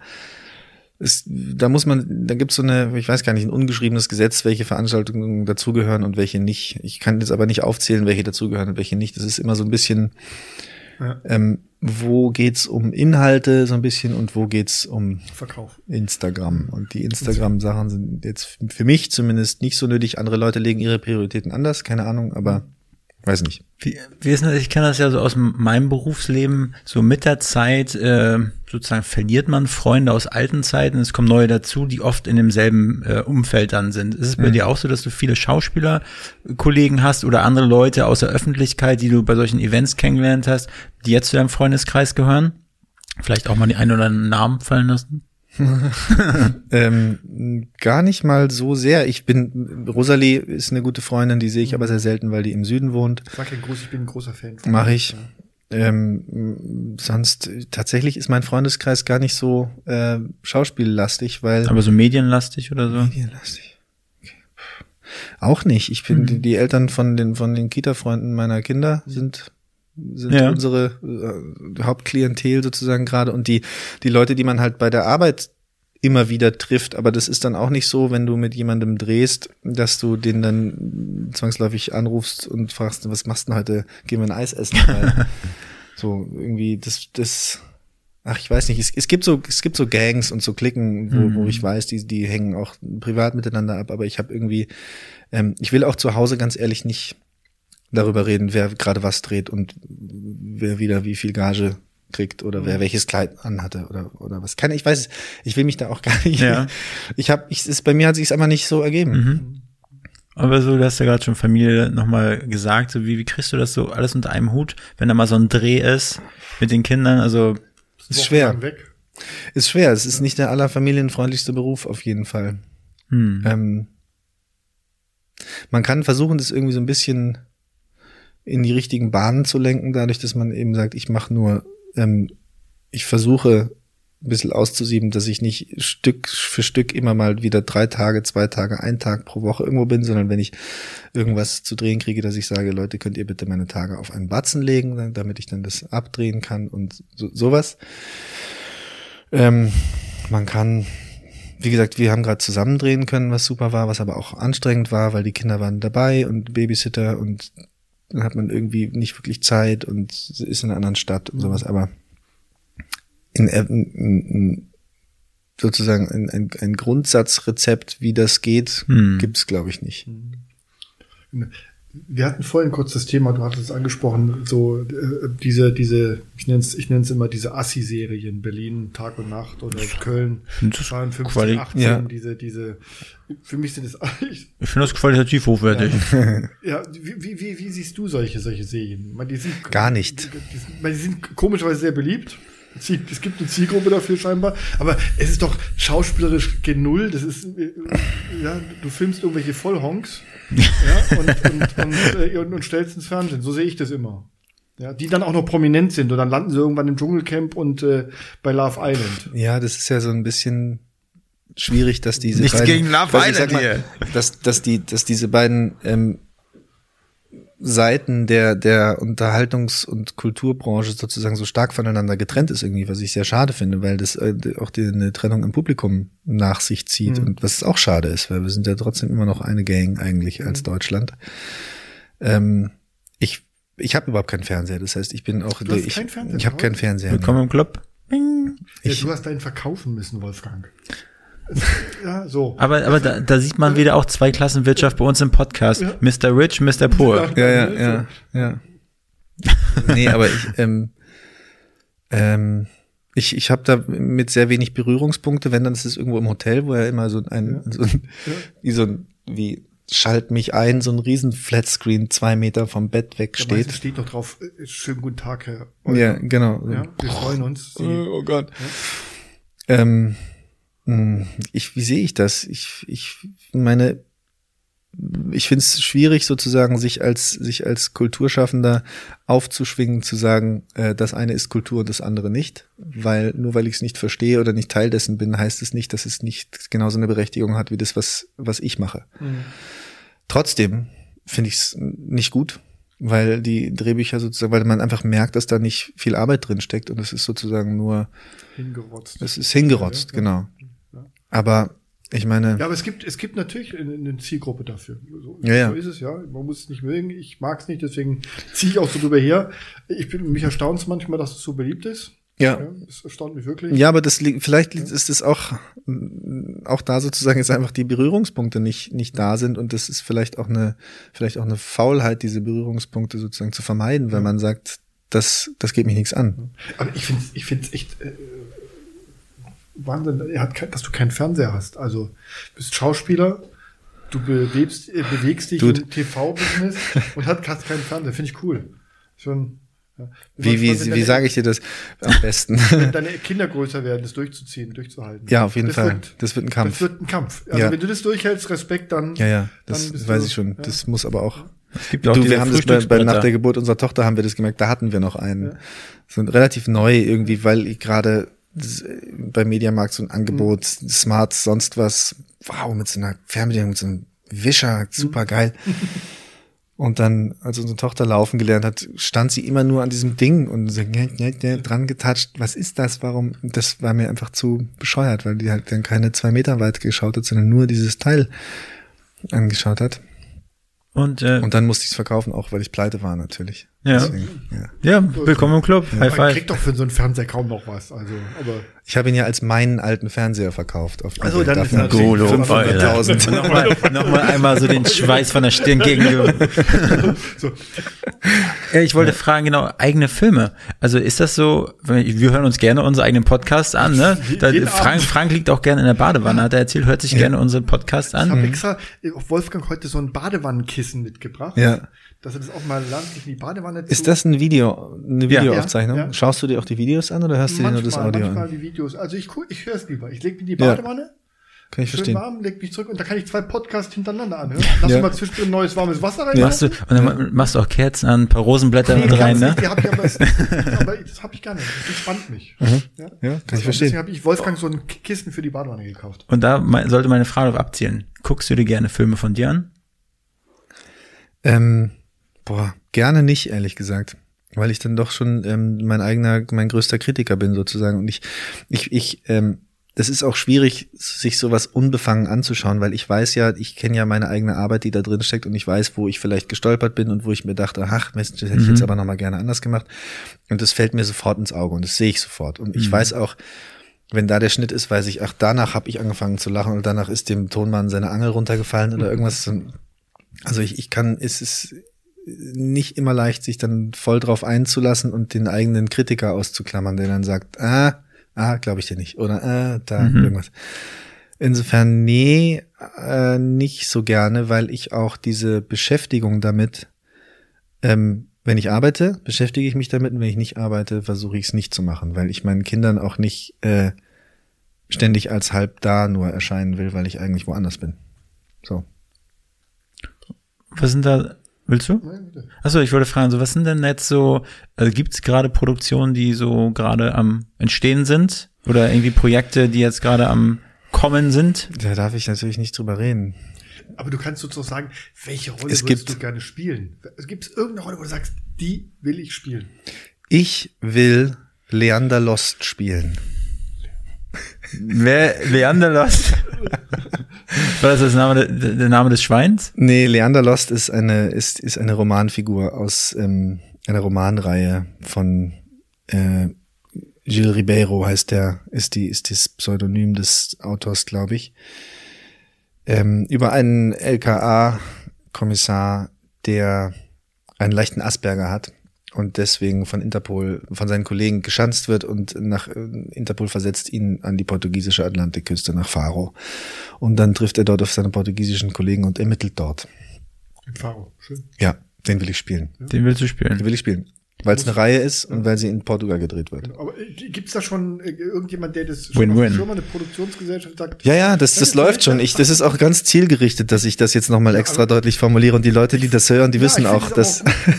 Es, da muss man, da gibt's so eine, ich weiß gar nicht, ein ungeschriebenes Gesetz, welche Veranstaltungen dazugehören und welche nicht. Ich kann jetzt aber nicht aufzählen, welche dazugehören und welche nicht. Das ist immer so ein bisschen, Ja. ähm, wo geht's um Inhalte so ein bisschen und wo geht's um Verkauf. Instagram. Und die Instagram-Sachen sind jetzt für mich zumindest nicht so nötig. Andere Leute legen ihre Prioritäten anders, keine Ahnung, aber weiß nicht. Wie, wie ist das? Ich kenne das ja so aus meinem Berufsleben. So mit der Zeit äh, sozusagen verliert man Freunde aus alten Zeiten. Es kommen neue dazu, die oft in demselben äh, Umfeld dann sind. Ist es bei dir auch so, dass du viele Schauspielerkollegen hast oder andere Leute aus der Öffentlichkeit, die du bei solchen Events kennengelernt hast, die jetzt zu deinem Freundeskreis gehören? Vielleicht auch mal die einen oder anderen Namen fallen lassen? [laughs] Ähm, gar nicht mal so sehr. Ich bin, Rosalie ist eine gute Freundin, die sehe ich aber sehr selten, weil die im Süden wohnt. Sag ja groß, ich bin ein großer Fan. von Mache ich. Ähm, sonst, tatsächlich ist mein Freundeskreis gar nicht so äh, schauspiellastig, weil. Aber so medienlastig oder so? Medienlastig. Okay. Auch nicht. Ich bin, die, die Eltern von den, von den Kita-Freunden meiner Kinder sind sind Ja. unsere äh, Hauptklientel sozusagen gerade und die die Leute, die man halt bei der Arbeit immer wieder trifft, aber das ist dann auch nicht so, wenn du mit jemandem drehst, dass du den dann zwangsläufig anrufst und fragst, was machst du denn heute? Gehen wir ein Eis essen? [laughs] So irgendwie das das Ach, ich weiß nicht. Es, es gibt so, es gibt so Gangs und so Klicken, wo, wo ich weiß, die, die hängen auch privat miteinander ab. Aber ich habe irgendwie, ähm, ich will auch zu Hause ganz ehrlich nicht darüber reden, wer gerade was dreht und wer wieder wie viel Gage kriegt oder wer welches Kleid anhatte oder oder was. Keine, ich weiß, es. ich will mich da auch [laughs] gar nicht. Ja. Ich habe, ich, es bei mir hat sich einfach nicht so ergeben. Mhm. Aber so, du hast ja gerade schon Familie nochmal gesagt, so wie, wie kriegst du das so alles unter einem Hut, wenn da mal so ein Dreh ist mit den Kindern? Also, Ist schwer. Ist schwer. Es ist nicht der allerfamilienfreundlichste Beruf auf jeden Fall. hm. Ähm, man kann versuchen, das irgendwie so ein bisschen in die richtigen Bahnen zu lenken, dadurch, dass man eben sagt, ich mache nur, ähm, ich versuche ein bisschen auszusieben, dass ich nicht Stück für Stück immer mal wieder drei Tage, zwei Tage, ein Tag pro Woche irgendwo bin, sondern wenn ich irgendwas zu drehen kriege, dass ich sage, Leute, könnt ihr bitte meine Tage auf einen Batzen legen, damit ich dann das abdrehen kann und so, sowas. Ähm, man kann, wie gesagt, wir haben gerade zusammendrehen können, was super war, was aber auch anstrengend war, weil die Kinder waren dabei und Babysitter und dann hat man irgendwie nicht wirklich Zeit und ist in einer anderen Stadt und sowas, aber in, in, in sozusagen ein, ein, ein Grundsatzrezept, wie das geht, hm. gibt's glaube ich nicht. Wir hatten vorhin kurz das Thema, du hattest es angesprochen, so äh, diese, diese, ich nenne es ich nenn's immer diese Assi-Serien, Berlin, Tag und Nacht oder Köln, 52, Quali 18, ja. diese, diese, für mich sind es [laughs] Ich, ich finde das qualitativ hochwertig. Ja, ja wie, wie, wie siehst du solche, solche Serien? Man, die sind, Gar nicht. Die, die, die sind komischerweise sehr beliebt. Es gibt eine Zielgruppe dafür scheinbar, aber es ist doch schauspielerisch genull. Das ist, äh, ja, du filmst irgendwelche Vollhonks ja, und, und, und, äh, und, und stellst ins Fernsehen. So sehe ich das immer. Ja, die dann auch noch prominent sind und dann landen sie irgendwann im Dschungelcamp und äh, bei Love Island. Ja, das ist ja so ein bisschen schwierig, dass diese Nichts beiden, gegen Love Island mal, hier. Dass, dass die, dass diese beiden ähm, Seiten der, der Unterhaltungs- und Kulturbranche sozusagen so stark voneinander getrennt ist irgendwie, was ich sehr schade finde, weil das äh, auch die, eine Trennung im Publikum nach sich zieht mhm. und was auch schade ist, weil wir sind ja trotzdem immer noch eine Gang eigentlich als mhm. Deutschland. Ähm, ich ich habe überhaupt keinen Fernseher, das heißt, ich bin auch du hast ich, keinen Fernseher, ich habe keinen Fernseher. Willkommen im Club. Ja, ich, du hast deinen verkaufen müssen, Wolfgang. [laughs] Ja, so. Aber, aber da, da sieht man wieder auch zwei Klassen Wirtschaft bei uns im Podcast. Ja. Mr. Rich, Mr. Poor. Ja, ja, ja, ja. nee, aber ich, ähm, ähm, ich, ich habe da mit sehr wenig Berührungspunkte, wenn dann ist es irgendwo im Hotel, wo er immer so ein, ja. so ein wie so ein, wie schalt mich ein, so ein riesen Flatscreen zwei Meter vom Bett weg steht. Ja, steht doch drauf, äh, schönen guten Tag, Herr. Euler. Ja, genau. Ja, wir freuen uns. Sie, oh Gott. Ja. Ähm, hm, ich, wie sehe ich das? Ich, ich meine, ich finde es schwierig, sozusagen sich als sich als Kulturschaffender aufzuschwingen, zu sagen, äh, das eine ist Kultur und das andere nicht, weil nur weil ich es nicht verstehe oder nicht Teil dessen bin, heißt es nicht, dass es nicht genauso eine Berechtigung hat wie das, was was ich mache. Mhm. Trotzdem finde ich es nicht gut, weil die Drehbücher sozusagen, weil man einfach merkt, dass da nicht viel Arbeit drin steckt und es ist sozusagen nur hingerotzt. Es ist hingerotzt, ja, ja. genau. Aber ich meine. Ja, aber es gibt, es gibt natürlich eine Zielgruppe dafür. So, ja, ja. so ist es, ja. Man muss es nicht mögen. Ich mag es nicht, deswegen ziehe ich auch so drüber her. Ich bin, mich erstaunt manchmal, dass es so beliebt ist. Ja. ja. Das erstaunt mich wirklich. Ja, aber das vielleicht ja. ist es auch, auch da sozusagen jetzt einfach die Berührungspunkte nicht, nicht da sind und das ist vielleicht auch eine, vielleicht auch eine Faulheit, diese Berührungspunkte sozusagen zu vermeiden, weil man sagt, das, das geht mich nichts an. Aber ich finde ich finde echt, äh, Wahnsinn, dass du keinen Fernseher hast. Also du bist Schauspieler, du bewegst, äh, bewegst dich Dude. im TV-Business und hast, hast keinen Fernseher. Finde ich cool. Schon. Ja. Wie, wie, wie, wie sage ich dir das am besten? Wenn deine Kinder größer werden, das durchzuziehen, durchzuhalten. Ja, auf jeden das Fall. Wird, das wird ein Kampf. Das wird ein Kampf. Also ja. wenn du das durchhältst, Respekt, dann. Ja, ja, das weiß du, ich schon. Ja. Das muss aber auch. Es gibt auch du, wir haben das bei, bei, nach der Geburt unserer Tochter haben wir das gemerkt, da hatten wir noch einen. Ja. So relativ neu irgendwie, weil ich gerade bei Mediamarkt so ein Angebot, mhm. Smart, sonst was, wow, mit so einer Fernbedienung, mit so einem Wischer, super geil. Mhm. [laughs] Und dann, als unsere Tochter laufen gelernt hat, stand sie immer nur an diesem Ding und so dran getatscht. Was ist das? Warum? Das war mir einfach zu bescheuert, weil die halt dann keine zwei Meter weit geschaut hat, sondern nur dieses Teil angeschaut hat. Und, äh, und dann musste ich es verkaufen, auch weil ich pleite war natürlich. Ja. Deswegen, ja. ja, willkommen im Club. Ja. High five. Man kriegt doch für so einen Fernseher kaum noch was. Also, aber ich habe ihn ja als meinen alten Fernseher verkauft. Auf also dann ist natürlich Golo 500.000. nochmal, nochmal einmal so den Schweiß von der Stirn gegen. so. Ja, ich wollte fragen, genau, eigene Filme. Also ist das so, wir hören uns gerne unsere eigenen Podcasts an, ne? [laughs] Da, Frank, Frank liegt auch gerne in der Badewanne, hat er erzählt, hört sich ja. gerne unseren Podcast an. Ich habe extra Wolfgang heute so ein Badewannenkissen mitgebracht. Ja dass er das auch mal lernt, sich in die Badewanne zu. Ist das ein Video, eine Videoaufzeichnung? Ja, ja. Schaust du dir auch die Videos an oder hörst manchmal, du dir nur das Audio manchmal an? die Videos. Also ich, ich höre es lieber. Ich lege mir die Badewanne, Kann ich schön verstehen. warm, leg mich zurück und da kann ich zwei Podcasts hintereinander anhören. Lass Ja. mal zwischendrin neues warmes Wasser rein. Machst du, und dann machst du auch Kerzen an, ein paar Rosenblätter Nee, mit rein, ne? nicht, die hab ich aber, [laughs] aber das habe ich gar nicht. Das entspannt mich. Ja, Ja, kann ich Deswegen verstehen. habe ich Wolfgang so ein Kissen für die Badewanne gekauft. Und da sollte meine Frage noch abzielen. Guckst du dir gerne Filme von dir an? Ähm, boah, gerne nicht, ehrlich gesagt. Weil ich dann doch schon ähm, mein eigener, mein größter Kritiker bin, sozusagen. Und ich, ich, ich, ähm, das ist auch schwierig, sich sowas unbefangen anzuschauen, weil ich weiß ja, ich kenne ja meine eigene Arbeit, die da drin steckt und ich weiß, wo ich vielleicht gestolpert bin und wo ich mir dachte, ach, das hätte ich jetzt aber nochmal gerne anders gemacht. Und das fällt mir sofort ins Auge und das sehe ich sofort. Und ich weiß auch, wenn da der Schnitt ist, weiß ich, ach, danach habe ich angefangen zu lachen und danach ist dem Tonmann seine Angel runtergefallen oder irgendwas. Also ich, ich kann, es ist nicht immer leicht, sich dann voll drauf einzulassen und den eigenen Kritiker auszuklammern, der dann sagt, ah, ah, glaube ich dir nicht. Oder ah, da irgendwas. Insofern, nee, äh, nicht so gerne, weil ich auch diese Beschäftigung damit, ähm, wenn ich arbeite, beschäftige ich mich damit und wenn ich nicht arbeite, versuche ich es nicht zu machen, weil ich meinen Kindern auch nicht äh, ständig als halb da nur erscheinen will, weil ich eigentlich woanders bin. So. Was sind da, willst du? Achso, ich wollte fragen, so was sind denn jetzt so, also gibt es gerade Produktionen, die so gerade am Entstehen sind? Oder irgendwie Projekte, die jetzt gerade am Kommen sind? Da darf ich natürlich nicht drüber reden. Aber du kannst sozusagen, welche Rolle Es würdest gibt- du gerne spielen? Gibt es irgendeine Rolle, wo du sagst, die will ich spielen? Ich will Leander Lost spielen. Wer, Leander Lost? War das das Name, der, Name des Schweins? Nee, Leander Lost ist eine, ist, ist eine Romanfigur aus ähm, einer Romanreihe von äh, Gilles Ribeiro heißt der, ist die, ist das Pseudonym des Autors, glaube ich. Ähm, über einen LKA-Kommissar, der einen leichten Asperger hat und deswegen von Interpol, von seinen Kollegen geschanzt wird und nach äh, Interpol versetzt ihn an die portugiesische Atlantikküste nach Faro. Und dann trifft er dort auf seine portugiesischen Kollegen und ermittelt dort. Im Faro, schön. Ja, den will ich spielen. Den willst du spielen. Den will ich spielen. Weil es eine Reihe ist und weil sie in Portugal gedreht wird. Aber äh, gibt's da schon äh, irgendjemand, der das Win-win. auf der Firma, eine Produktionsgesellschaft sagt? Ja, ja, das, das läuft schon. Ich, das ist auch ganz zielgerichtet, dass ich das jetzt nochmal extra deutlich formuliere. Und die Leute, die das hören, die Ja, wissen auch, dass, auch [laughs] gut,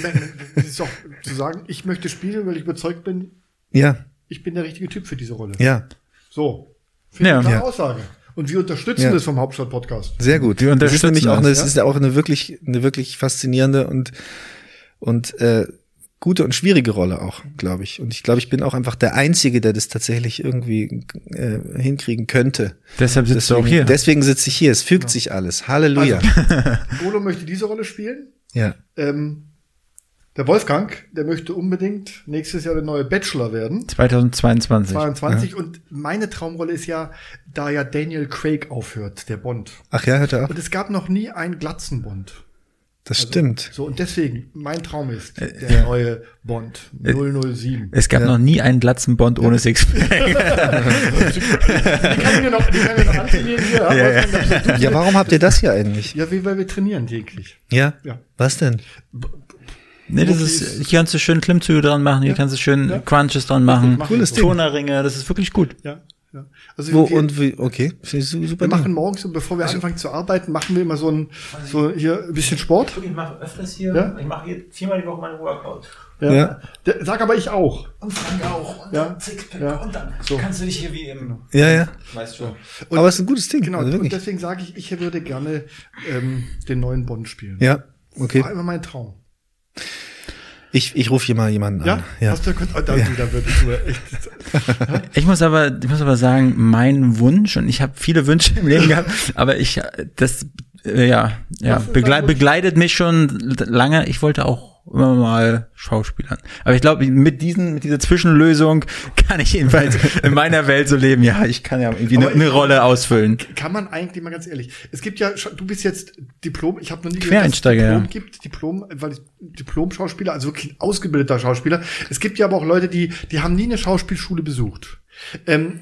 es ist auch zu sagen, ich möchte spielen, weil ich überzeugt bin, ja, ich bin der richtige Typ für diese Rolle. ja, So. Finde Ja. ich eine Ja. Aussage. Und wir unterstützen Ja. das vom Hauptstadt-Podcast. sehr gut. Die das ist unterstützen nämlich auch das, eine, das ja? ist ja auch eine wirklich, eine wirklich faszinierende und, und, äh, gute und schwierige Rolle auch, glaube ich. Und ich glaube, ich bin auch einfach der Einzige, der das tatsächlich irgendwie äh, hinkriegen könnte. Deshalb sitzt du Deswegen, auch hier. deswegen sitze ich hier. Es fügt sich alles. Halleluja. Olo möchte diese Rolle spielen. ja. Ähm, der Wolfgang, der möchte unbedingt nächstes Jahr der neue Bachelor werden. 2022. 22. Und meine Traumrolle ist ja, da ja Daniel Craig aufhört, der Bond. Ach ja, hört er auf. Und es gab noch nie einen Glatzen-Bond. Das stimmt. So, und deswegen, mein Traum ist Äh, der neue Bond 007. Es gab noch nie einen Glatzenbond ohne Sixpack. [laughs] Die kann ich noch, die kann ich noch antrainieren hier. Ja, ist- Ja, warum habt ihr das hier eigentlich? ja, wie weil wir trainieren täglich. Ja? Ja. Was denn? Nee, das ist, hier kannst du schön Klimmzüge dran machen, hier kannst du schön Ja. Crunches dran machen. Richtig, Cooles Ding. Turnerringe, das ist wirklich gut. Ja, ja. Also Wo wir, und wie? Okay, finde ich su- super. wir Ding. machen morgens, und bevor wir anfangen zu arbeiten, machen wir immer so ein, so hier ein bisschen Sport. Ich mache öfters hier, Ja? ich mache hier viermal die Woche meinen Workout. Ja. Ja. Der, sag aber ich auch. Und Frank auch. Und Ja. dann Sixpack. Ja. Und dann So. kannst du dich hier wie im, Ja, ja. weißt du. Aber es ist ein gutes Ding. Genau, Also und deswegen sage ich, ich würde gerne ähm, den neuen Bond spielen. Ja, okay. War immer mein Traum. Ich, ich rufe hier mal jemanden Ja? an. Ja. Hast du, oh, da, da würde ich nur echt. [laughs] Ich muss aber, ich muss aber sagen, mein Wunsch, und ich habe viele Wünsche im Leben gehabt, aber ich, das, äh, ja, ja, begle begleitet mich schon lange. Ich wollte auch immer mal Schauspielern. Aber ich glaube, mit diesen, mit dieser Zwischenlösung [laughs] kann ich jedenfalls in meiner Welt so leben. Ja, ich kann ja irgendwie eine, eine Rolle ausfüllen. Kann man eigentlich mal ganz ehrlich. Es gibt ja, du bist jetzt Diplom, ich habe noch nie Quereinsteiger, dass es ja. Diplom gibt, Diplom, weil ich Diplom-Schauspieler, also wirklich ein ausgebildeter Schauspieler. Es gibt ja aber auch Leute, die, die haben nie eine Schauspielschule besucht. Ähm,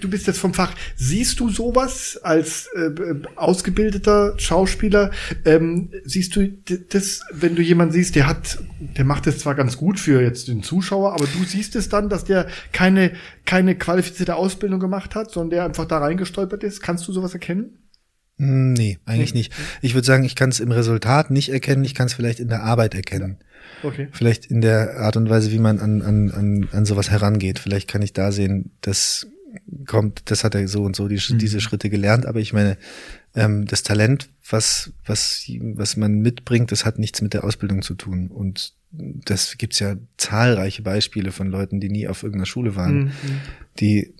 du bist jetzt vom Fach. Siehst du sowas als äh, ausgebildeter Schauspieler? Ähm, siehst du das, wenn du jemanden siehst, der hat, der macht das zwar ganz gut für jetzt den Zuschauer, aber du siehst es dann, dass der keine, keine qualifizierte Ausbildung gemacht hat, sondern der einfach da reingestolpert ist? Kannst du sowas erkennen? Hm, nee, eigentlich nicht. Ich würde sagen, ich kann es im Resultat nicht erkennen, ich kann es vielleicht in der Arbeit erkennen. Okay. Vielleicht in der Art und Weise, wie man an, an, an, an sowas herangeht. Vielleicht kann ich da sehen, das kommt, das hat er so und so die, mhm. diese Schritte gelernt, aber ich meine, ähm, das Talent, was, was, was man mitbringt, das hat nichts mit der Ausbildung zu tun. Und das gibt's ja zahlreiche Beispiele von Leuten, die nie auf irgendeiner Schule waren, mhm. die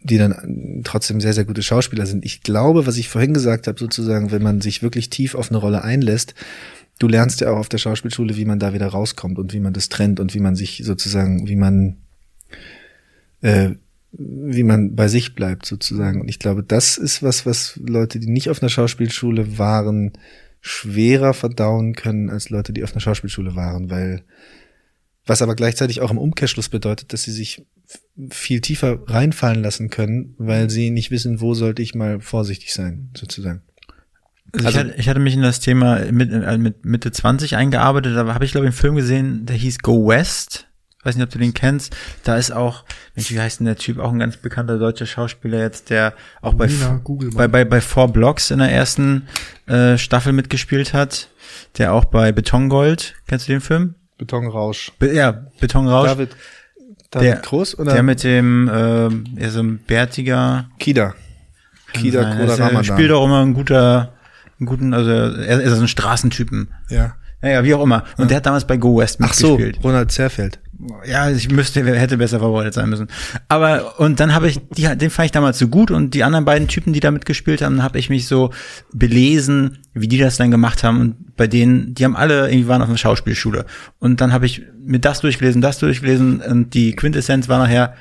die dann trotzdem sehr, sehr gute Schauspieler sind. Ich glaube, was ich vorhin gesagt habe, sozusagen, wenn man sich wirklich tief auf eine Rolle einlässt, du lernst ja auch auf der Schauspielschule, wie man da wieder rauskommt und wie man das trennt und wie man sich sozusagen, wie man, äh, wie man bei sich bleibt sozusagen. Und ich glaube, das ist was, was Leute, die nicht auf einer Schauspielschule waren, schwerer verdauen können als Leute, die auf einer Schauspielschule waren, weil was aber gleichzeitig auch im Umkehrschluss bedeutet, dass sie sich viel tiefer reinfallen lassen können, weil sie nicht wissen, wo sollte ich mal vorsichtig sein, sozusagen. Also, also ich, hatte, ich hatte mich in das Thema mit, äh, mit Mitte 20 eingearbeitet, da habe ich glaube ich einen Film gesehen, der hieß Go West. Ich weiß nicht, ob du den kennst. Da ist auch, Mensch, wie heißt denn der Typ? Auch ein ganz bekannter deutscher Schauspieler jetzt, der auch bei, Nina, bei, bei, bei Four Blocks in der ersten äh, Staffel mitgespielt hat. Der auch bei Betongold, kennst du den Film? Betonrausch. Be ja, Betonrausch. David, David der, Groß oder? Der mit dem, äh, er so ein bärtiger. Kida. Kida Koda Ramadan. spielt auch immer ein guter, einen guten, also er, ist so ein Straßentypen. Ja. Naja, wie auch immer. Und ja. der hat damals bei Go West mitgespielt. Ach so, Ronald Zerfeld. Ja, ich müsste, hätte besser vorbereitet sein müssen. Aber, und dann habe ich, die, den fand ich damals so gut und die anderen beiden Typen, die da mitgespielt haben, habe ich mich so belesen, wie die das dann gemacht haben und bei denen, die haben alle irgendwie waren auf einer Schauspielschule. Und dann habe ich mir das durchgelesen, das durchgelesen und die Quintessenz war nachher,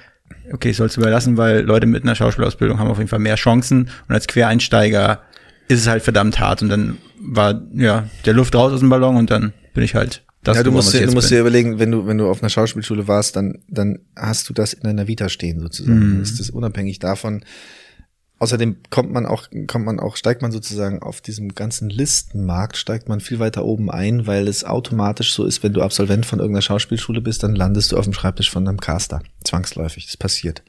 okay, ich soll es überlassen, weil Leute mit einer Schauspielausbildung haben auf jeden Fall mehr Chancen und als Quereinsteiger ist es halt verdammt hart und dann war, ja, der Luft raus aus dem Ballon und dann bin ich halt das ja, du musst, dir, du musst dir überlegen, wenn du, wenn du auf einer Schauspielschule warst, dann, dann hast du das in deiner Vita stehen sozusagen. Mhm. Ist das unabhängig davon. Außerdem kommt man auch, kommt man auch, steigt man sozusagen auf diesem ganzen Listenmarkt, steigt man viel weiter oben ein, weil es automatisch so ist, wenn du Absolvent von irgendeiner Schauspielschule bist, dann landest du auf dem Schreibtisch von einem Caster. Zwangsläufig. Das passiert.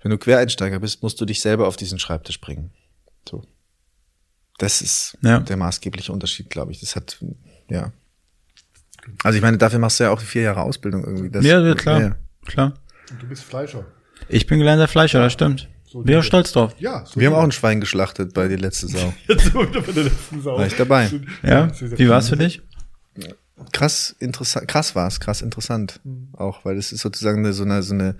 Wenn du Quereinsteiger bist, musst du dich selber auf diesen Schreibtisch bringen. So. Das ist ja. der maßgebliche Unterschied, glaube ich. Das hat, ja, also ich meine, dafür machst du ja auch vier Jahre Ausbildung irgendwie. Das, ja, ja, klar, ja. klar. Und du bist Fleischer. Ich bin gelernter Fleischer, das stimmt. So Bin auch stolz drauf. Ja, so wir haben auch ein Schwein geschlachtet bei die letzte Sau. [laughs] Jetzt bei der letzten Sau. War ich dabei. Ja. Wie war es für dich? Krass interessant, krass war es, krass interessant mhm. auch, weil es ist sozusagen eine, so eine so eine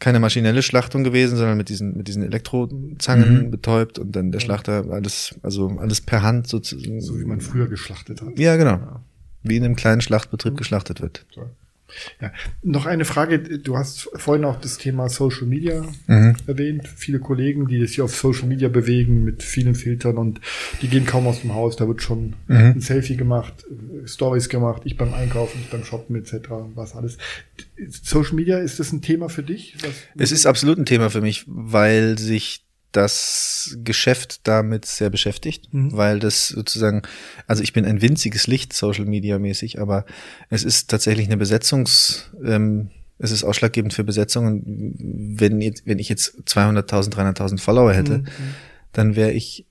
keine maschinelle Schlachtung gewesen, sondern mit diesen mit diesen Elektrozangen mhm. betäubt und dann der Schlachter alles also alles per Hand sozusagen. So wie man früher geschlachtet hat. Ja, genau. Ja wie in einem kleinen Schlachtbetrieb mhm. geschlachtet wird. Ja, noch eine Frage. Du hast vorhin auch das Thema Social Media mhm. erwähnt. Viele Kollegen, die hier auf Social Media bewegen mit vielen Filtern und die gehen kaum aus dem Haus. Da wird schon mhm. ein Selfie gemacht, Stories gemacht, ich beim Einkaufen, ich beim Shoppen etc. Was alles. Social Media, ist das ein Thema für dich? Was, es ist absolut ein Thema für mich, weil sich das Geschäft damit sehr beschäftigt, mhm. weil das sozusagen, also ich bin ein winziges Licht Social Media mäßig, aber es ist tatsächlich eine Besetzungs, ähm, es ist ausschlaggebend für Besetzungen. Wenn, jetzt, wenn ich jetzt 200.000, 300.000 Follower hätte, mhm. dann wäre ich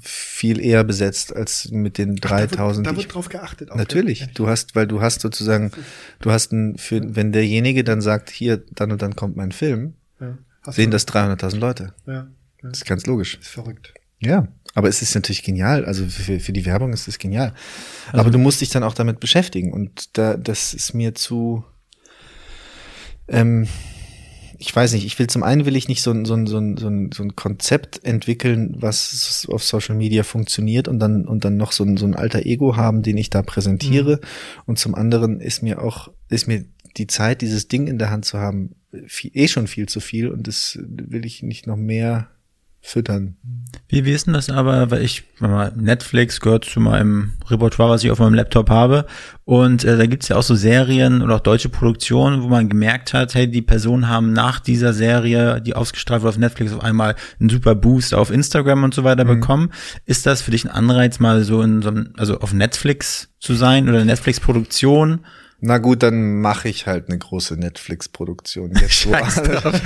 viel eher besetzt als mit den 3000. Da wird, da wird drauf geachtet. Natürlich. Du hast, weil du hast sozusagen, du hast ein, für, wenn derjenige dann sagt, hier, dann und dann kommt mein Film, ja. sehen das 300.000 Leute. Ja. Das ist ganz logisch. Das ist verrückt. Ja, aber es ist natürlich genial. Also für, für die Werbung ist es genial. Also aber du musst dich dann auch damit beschäftigen und da, das ist mir zu, ähm, ich weiß nicht, ich will zum einen will ich nicht so ein, so ein, so ein, so ein, so ein Konzept entwickeln, was auf Social Media funktioniert und dann, und dann noch so ein, so ein alter Ego haben, den ich da präsentiere. Mhm. Und zum anderen ist mir auch, ist mir die Zeit, dieses Ding in der Hand zu haben, viel, eh schon viel zu viel und das will ich nicht noch mehr füttern. Wie, wie ist denn das aber, weil ich, Netflix gehört zu meinem Repertoire, was ich auf meinem Laptop habe. Und äh, da gibt's ja auch so Serien oder auch deutsche Produktionen, wo man gemerkt hat, hey, die Personen haben nach dieser Serie, die ausgestrahlt wurde auf Netflix, auf einmal einen super Boost auf Instagram und so weiter mhm. bekommen. Ist das für dich ein Anreiz, mal so in so einem, also auf Netflix zu sein oder Netflix-Produktion? Na gut, dann mache ich halt eine große Netflix-Produktion [laughs] jetzt. Alle,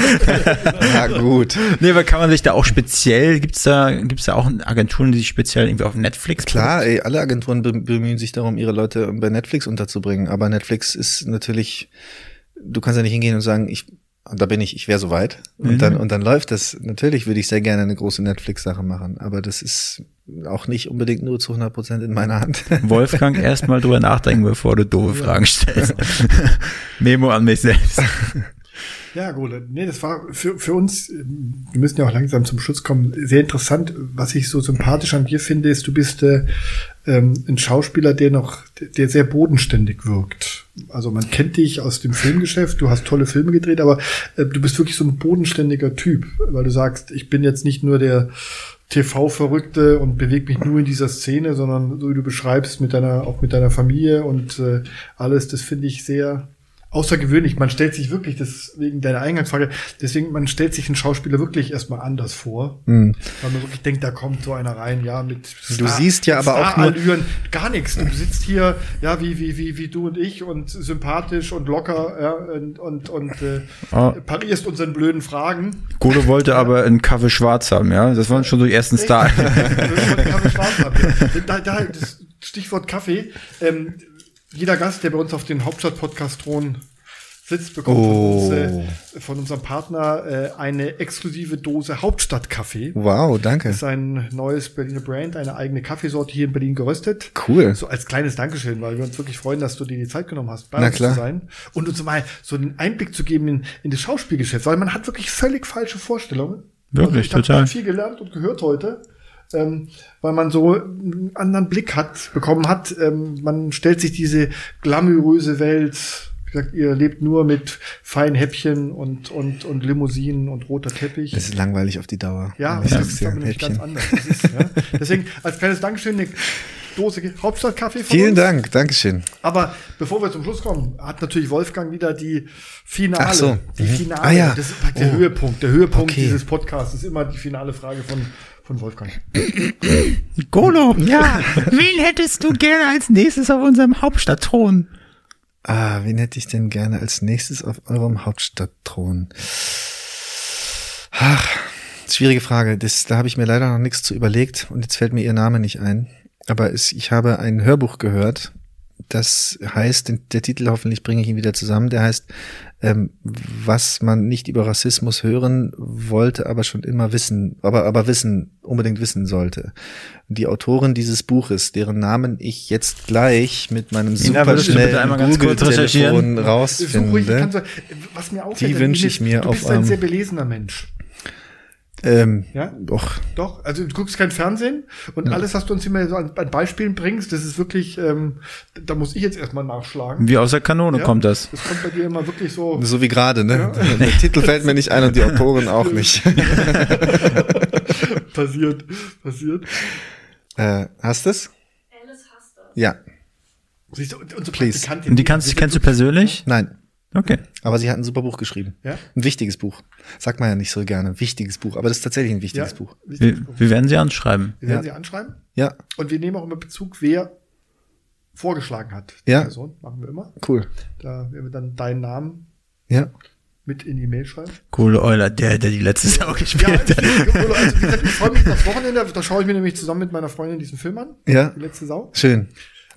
[laughs] Na gut. Nee, aber kann man sich da auch speziell, gibt's da, gibt's da auch Agenturen, die sich speziell irgendwie auf Netflix Klar, ey, alle Agenturen bemühen sich darum, ihre Leute bei Netflix unterzubringen. Aber Netflix ist natürlich, du kannst ja nicht hingehen und sagen, ich und da bin ich, ich wäre soweit. Und mhm. dann, und dann läuft das. Natürlich würde ich sehr gerne eine große Netflix-Sache machen, aber das ist auch nicht unbedingt nur zu 100 Prozent in meiner Hand. [laughs] Wolfgang, erstmal drüber nachdenken, bevor du doofe. Fragen stellst. [laughs] Memo an mich selbst. [laughs] Ja, Gole. Nee, das war für, für uns, wir müssen ja auch langsam zum Schluss kommen, sehr interessant. Was ich so sympathisch an dir finde, ist, du bist äh, ähm, ein Schauspieler, der noch, der sehr bodenständig wirkt. Also man kennt dich aus dem Filmgeschäft, du hast tolle Filme gedreht, aber äh, du bist wirklich so ein bodenständiger Typ, weil du sagst, ich bin jetzt nicht nur der TV-Verrückte und bewege mich nur in dieser Szene, sondern so wie du beschreibst, mit deiner, auch mit deiner Familie und äh, alles, das finde ich sehr, außergewöhnlich. Man stellt sich wirklich, das wegen deiner Eingangsfrage, deswegen, man stellt sich einen Schauspieler wirklich erstmal anders vor. Mhm. Weil man wirklich denkt, da kommt so einer rein, ja, mit Star, Du siehst ja aber auch nur gar nichts. Du sitzt hier, ja, wie, wie, wie, wie du und ich und sympathisch und locker, ja, und, und, und äh, ah. parierst unseren blöden Fragen. Golo wollte aber einen Kaffee schwarz haben, ja. Das waren schon so die ersten Stars. Kaffee schwarz haben. Da, da, das Stichwort Kaffee. Ähm, jeder Gast, der bei uns auf den Hauptstadt-Podcast-Thron sitzt, bekommt oh. von, uns, äh, von, unserem Partner äh, eine exklusive Dose Hauptstadt-Kaffee. Wow, danke. Das ist ein neues Berliner Brand, eine eigene Kaffeesorte hier in Berlin geröstet. Cool. So als kleines Dankeschön, weil wir uns wirklich freuen, dass du dir die Zeit genommen hast, bei Na uns klar. zu sein. Und uns mal so einen Einblick zu geben in, in das Schauspielgeschäft, weil man hat wirklich völlig falsche Vorstellungen. Wirklich, also ich total. Ich viel gelernt und gehört heute ähm, weil man so einen anderen Blick hat, bekommen hat. Ähm, man stellt sich diese glamouröse Welt, gesagt, ihr lebt nur mit feinen Häppchen und, und, und Limousinen und roter Teppich. Das ist langweilig auf die Dauer. Ja, das, das ist aber nämlich ganz anders. Ist, ja. Deswegen als kleines Dankeschön eine Dose Hauptstadtkaffee von Vielen uns. Dank, Dankeschön. Aber bevor wir zum Schluss kommen, hat natürlich Wolfgang wieder die Finale. Ach so. Die mhm. Finale. Ah, ja. Das ist der oh. Höhepunkt. Der Höhepunkt okay. dieses Podcasts ist immer die finale Frage von von Wolfgang. Golo, ja. Wen hättest du gerne als nächstes auf unserem Hauptstadtthron? Ah, wen hätte ich denn gerne als nächstes auf eurem Hauptstadtthron? Ach, schwierige Frage. Das, da habe ich mir leider noch nichts zu überlegt und jetzt fällt mir ihr Name nicht ein. Aber es, ich habe ein Hörbuch gehört das heißt, der Titel hoffentlich bringe ich ihn wieder zusammen, der heißt, ähm, was man nicht über Rassismus hören wollte, aber schon immer wissen, aber, aber wissen, unbedingt wissen sollte. Die Autorin dieses Buches, deren Namen ich jetzt gleich mit meinem super schnellen Google-Telefon rausfinde, was mir auffällt, die wünsche ich mir du bist auf ein sehr belesener Mensch. Ähm, ja? Doch. Doch, also du guckst kein Fernsehen und ja. alles, was du uns immer so an, an, Beispielen bringst, das ist wirklich, ähm, da muss ich jetzt erstmal nachschlagen. Wie aus der Kanone ja? kommt das. Das kommt bei dir immer wirklich so. So wie gerade, ne? Ja? [laughs] Der Titel fällt mir nicht ein und die Autoren auch nicht. [laughs] passiert, passiert. Äh, hast du's? Alice hasst das. Ja. Siehst du, unsere Please. Und die kannst, kennst du persönlich? Nein. Okay. Aber sie hat ein super Buch geschrieben. Ja? Ein wichtiges Buch. Sagt man ja nicht so gerne. Wichtiges Buch. Aber das ist tatsächlich ein wichtiges ja, Buch. Wir, wir, werden sie anschreiben. Wir werden ja. sie anschreiben. Ja. Und wir nehmen auch immer Bezug, wer vorgeschlagen hat. Ja. Person. Machen wir immer. Cool. Da werden wir dann deinen Namen. Ja. Mit in die Mail schreiben. Coole Euler, der, der die letzte Sau gespielt ja, hat. Also, wie gesagt, ich freue mich aufs Wochenende. Da schaue ich mir nämlich zusammen mit meiner Freundin diesen Film an. Ja. Die letzte Sau. Schön.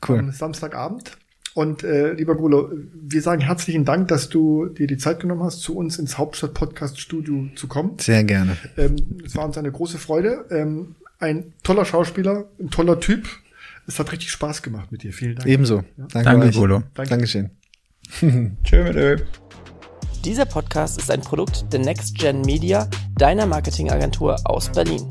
Cool. Am Samstagabend. Und äh, lieber Golo, wir sagen herzlichen Dank, dass du dir die Zeit genommen hast, zu uns ins Hauptstadt-Podcast-Studio zu kommen. Sehr gerne. Ähm, es war uns eine große Freude. Ähm, ein toller Schauspieler, ein toller Typ. Es hat richtig Spaß gemacht mit dir. Vielen Dank. Ebenso. Ja. Danke, Danke Golo. Danke. Dankeschön. [laughs] Tschö mit Ö. Dieser Podcast ist ein Produkt der Next Gen Media, deiner Marketingagentur aus Berlin.